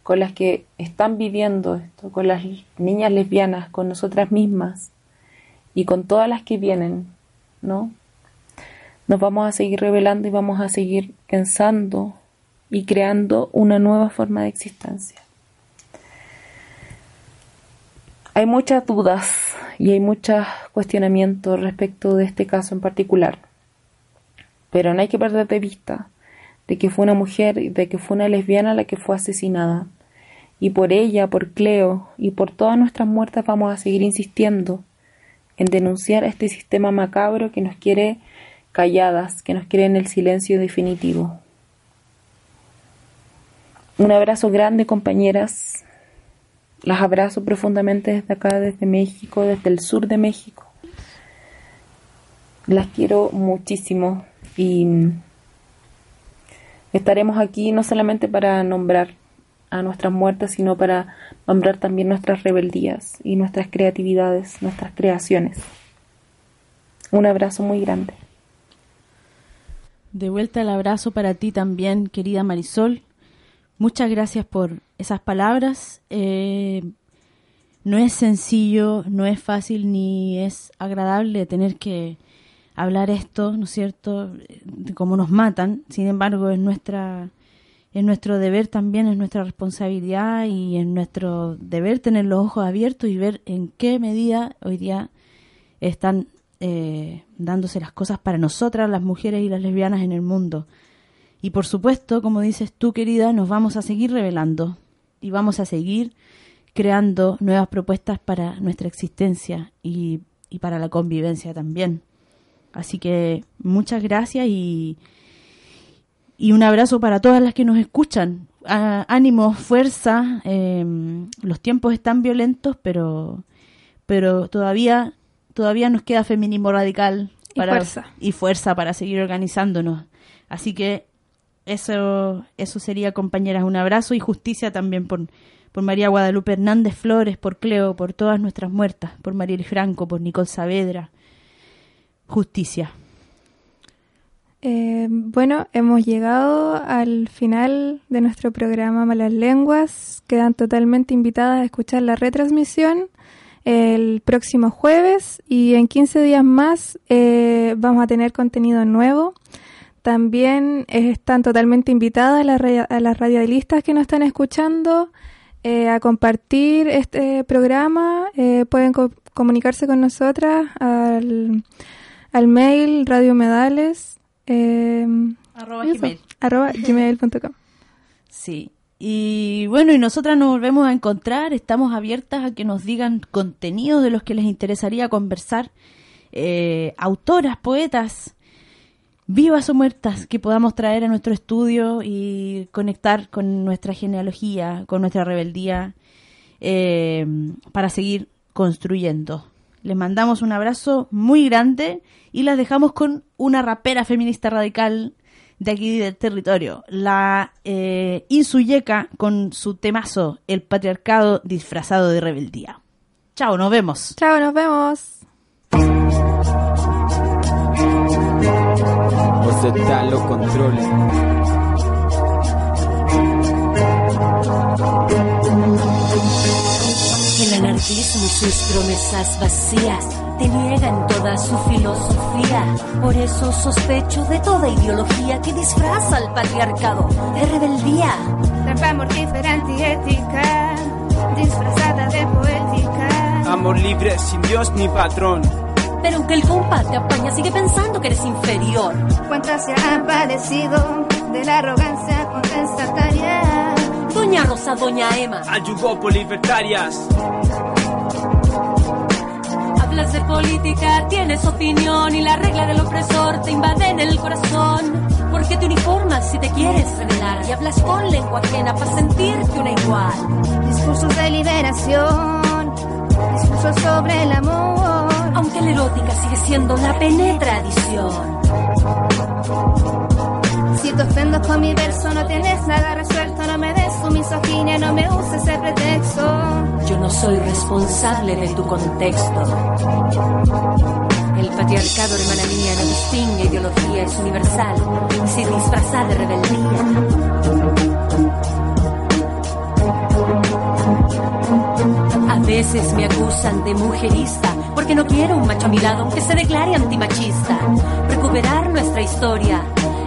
con las que están viviendo esto, con las niñas lesbianas, con nosotras mismas y con todas las que vienen, ¿no? Nos vamos a seguir revelando y vamos a seguir pensando y creando una nueva forma de existencia. Hay muchas dudas y hay muchos cuestionamientos respecto de este caso en particular, pero no hay que perder de vista de que fue una mujer, de que fue una lesbiana la que fue asesinada. Y por ella, por Cleo y por todas nuestras muertas vamos a seguir insistiendo en denunciar este sistema macabro que nos quiere calladas, que nos quiere en el silencio definitivo. Un abrazo grande, compañeras. Las abrazo profundamente desde acá, desde México, desde el sur de México. Las quiero muchísimo y estaremos aquí no solamente para nombrar a nuestras muertas, sino para nombrar también nuestras rebeldías y nuestras creatividades, nuestras creaciones. Un abrazo muy grande. De vuelta el abrazo para ti también, querida Marisol. Muchas gracias por esas palabras. Eh, no es sencillo, no es fácil ni es agradable tener que hablar esto, ¿no es cierto?, de cómo nos matan. Sin embargo, es nuestra es nuestro deber también, es nuestra responsabilidad y es nuestro deber tener los ojos abiertos y ver en qué medida hoy día están eh, dándose las cosas para nosotras, las mujeres y las lesbianas en el mundo. Y por supuesto, como dices tú, querida, nos vamos a seguir revelando y vamos a seguir creando nuevas propuestas para nuestra existencia y, y para la convivencia también. Así que muchas gracias y, y un abrazo para todas las que nos escuchan. Ánimo, fuerza. eh, los tiempos están violentos, pero, pero todavía, todavía nos queda feminismo radical Y fuerza. y fuerza para seguir organizándonos. Así que eso, eso sería, compañeras, un abrazo y justicia también por, por María Guadalupe Hernández Flores, por Cleo, por todas nuestras muertas, por Mariel Franco, por Nicole Saavedra. Justicia. Eh, bueno, hemos llegado al final de nuestro programa Malas Lenguas. Quedan totalmente invitadas a escuchar la retransmisión el próximo jueves y en 15 días más eh, vamos a tener contenido nuevo. También están totalmente invitadas las, a las radialistas que nos están escuchando eh, a compartir este programa. Eh, pueden co- comunicarse con nosotras al, al mail radiomedales eh, Arroba eso, Gmail. arroba gmail.com. Sí. Y bueno, y nosotras nos volvemos a encontrar, estamos abiertas a que nos digan contenidos de los que les interesaría conversar, eh, autoras, poetas, vivas o muertas, que podamos traer a nuestro estudio y conectar con nuestra genealogía, con nuestra rebeldía, eh, para seguir construyendo. Les mandamos un abrazo muy grande y las dejamos con una rapera feminista radical de aquí del territorio, la eh, Insuyeca con su temazo, el patriarcado disfrazado de rebeldía. Chao, nos vemos. Chao, nos vemos. Ostenta los controles. El anarquismo y sus promesas vacías te niegan toda su filosofía. Por eso sospecho de toda ideología que disfraza al patriarcado de rebeldía. Trampa mortífera antiética, disfrazada de poética. Amor libre sin Dios ni patrón. Pero aunque el compa te apaña, sigue pensando que eres inferior. ¿Cuántas se han padecido de la arrogancia contestataria? Doña Rosa, Doña Emma, Ayudó por libertarias. hablas de política, tienes opinión y la regla del opresor te invade en el corazón. Porque te uniformas si te quieres revelar y hablas con lengua ajena para sentirte una igual. Discursos de liberación, discursos sobre el amor. Aunque la erótica sigue siendo la penetradición. Si te ofendo con mi verso, no tienes nada resuelto. No me des tu misoginia, no me uses ese pretexto. Yo no soy responsable de tu contexto. El patriarcado, hermana mía, no distingue ideología, es universal y se disfraza de rebeldía. Veces me acusan de mujerista porque no quiero un macho a mi lado aunque se declare antimachista. Recuperar nuestra historia,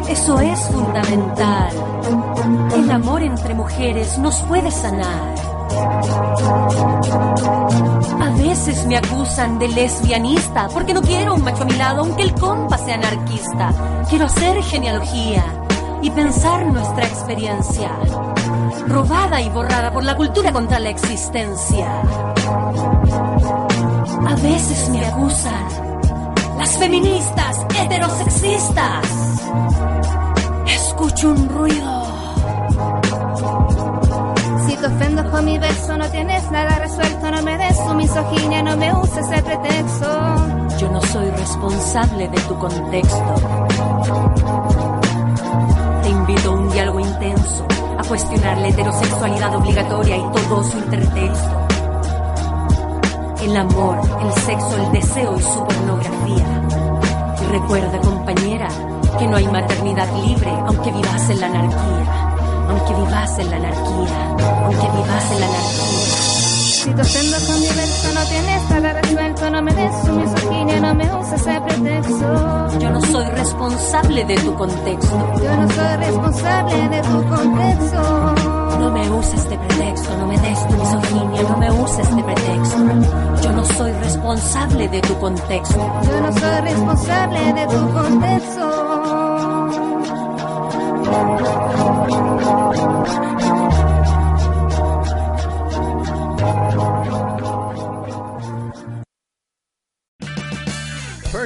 eso es fundamental. El amor entre mujeres nos puede sanar. A veces me acusan de lesbianista porque no quiero un macho a mi lado aunque el compa sea anarquista. Quiero hacer genealogía y pensar nuestra experiencia, robada y borrada por la cultura contra la existencia. A veces me acusan las feministas heterosexistas. Escucho un ruido. Si te ofendo con mi verso, no tienes nada resuelto. No me des tu misoginia, no me uses ese pretexto. Yo no soy responsable de tu contexto. Te invito a un diálogo intenso, a cuestionar la heterosexualidad obligatoria y todo su intertexto. El amor, el sexo, el deseo y su pornografía. Y recuerda, compañera, que no hay maternidad libre, aunque vivas en la anarquía, aunque vivas en la anarquía, aunque vivas en la anarquía. Si te ofendo con mi verso no tienes nada resuelto, no me des su misoginia, no me uses ese pretexto. Yo no soy responsable de tu contexto. Yo no soy responsable de tu contexto. No me uses de pretexto, no me des tu misoginia, no me uses de pretexto. Yo no soy responsable de tu contexto. Yo no soy responsable de tu contexto.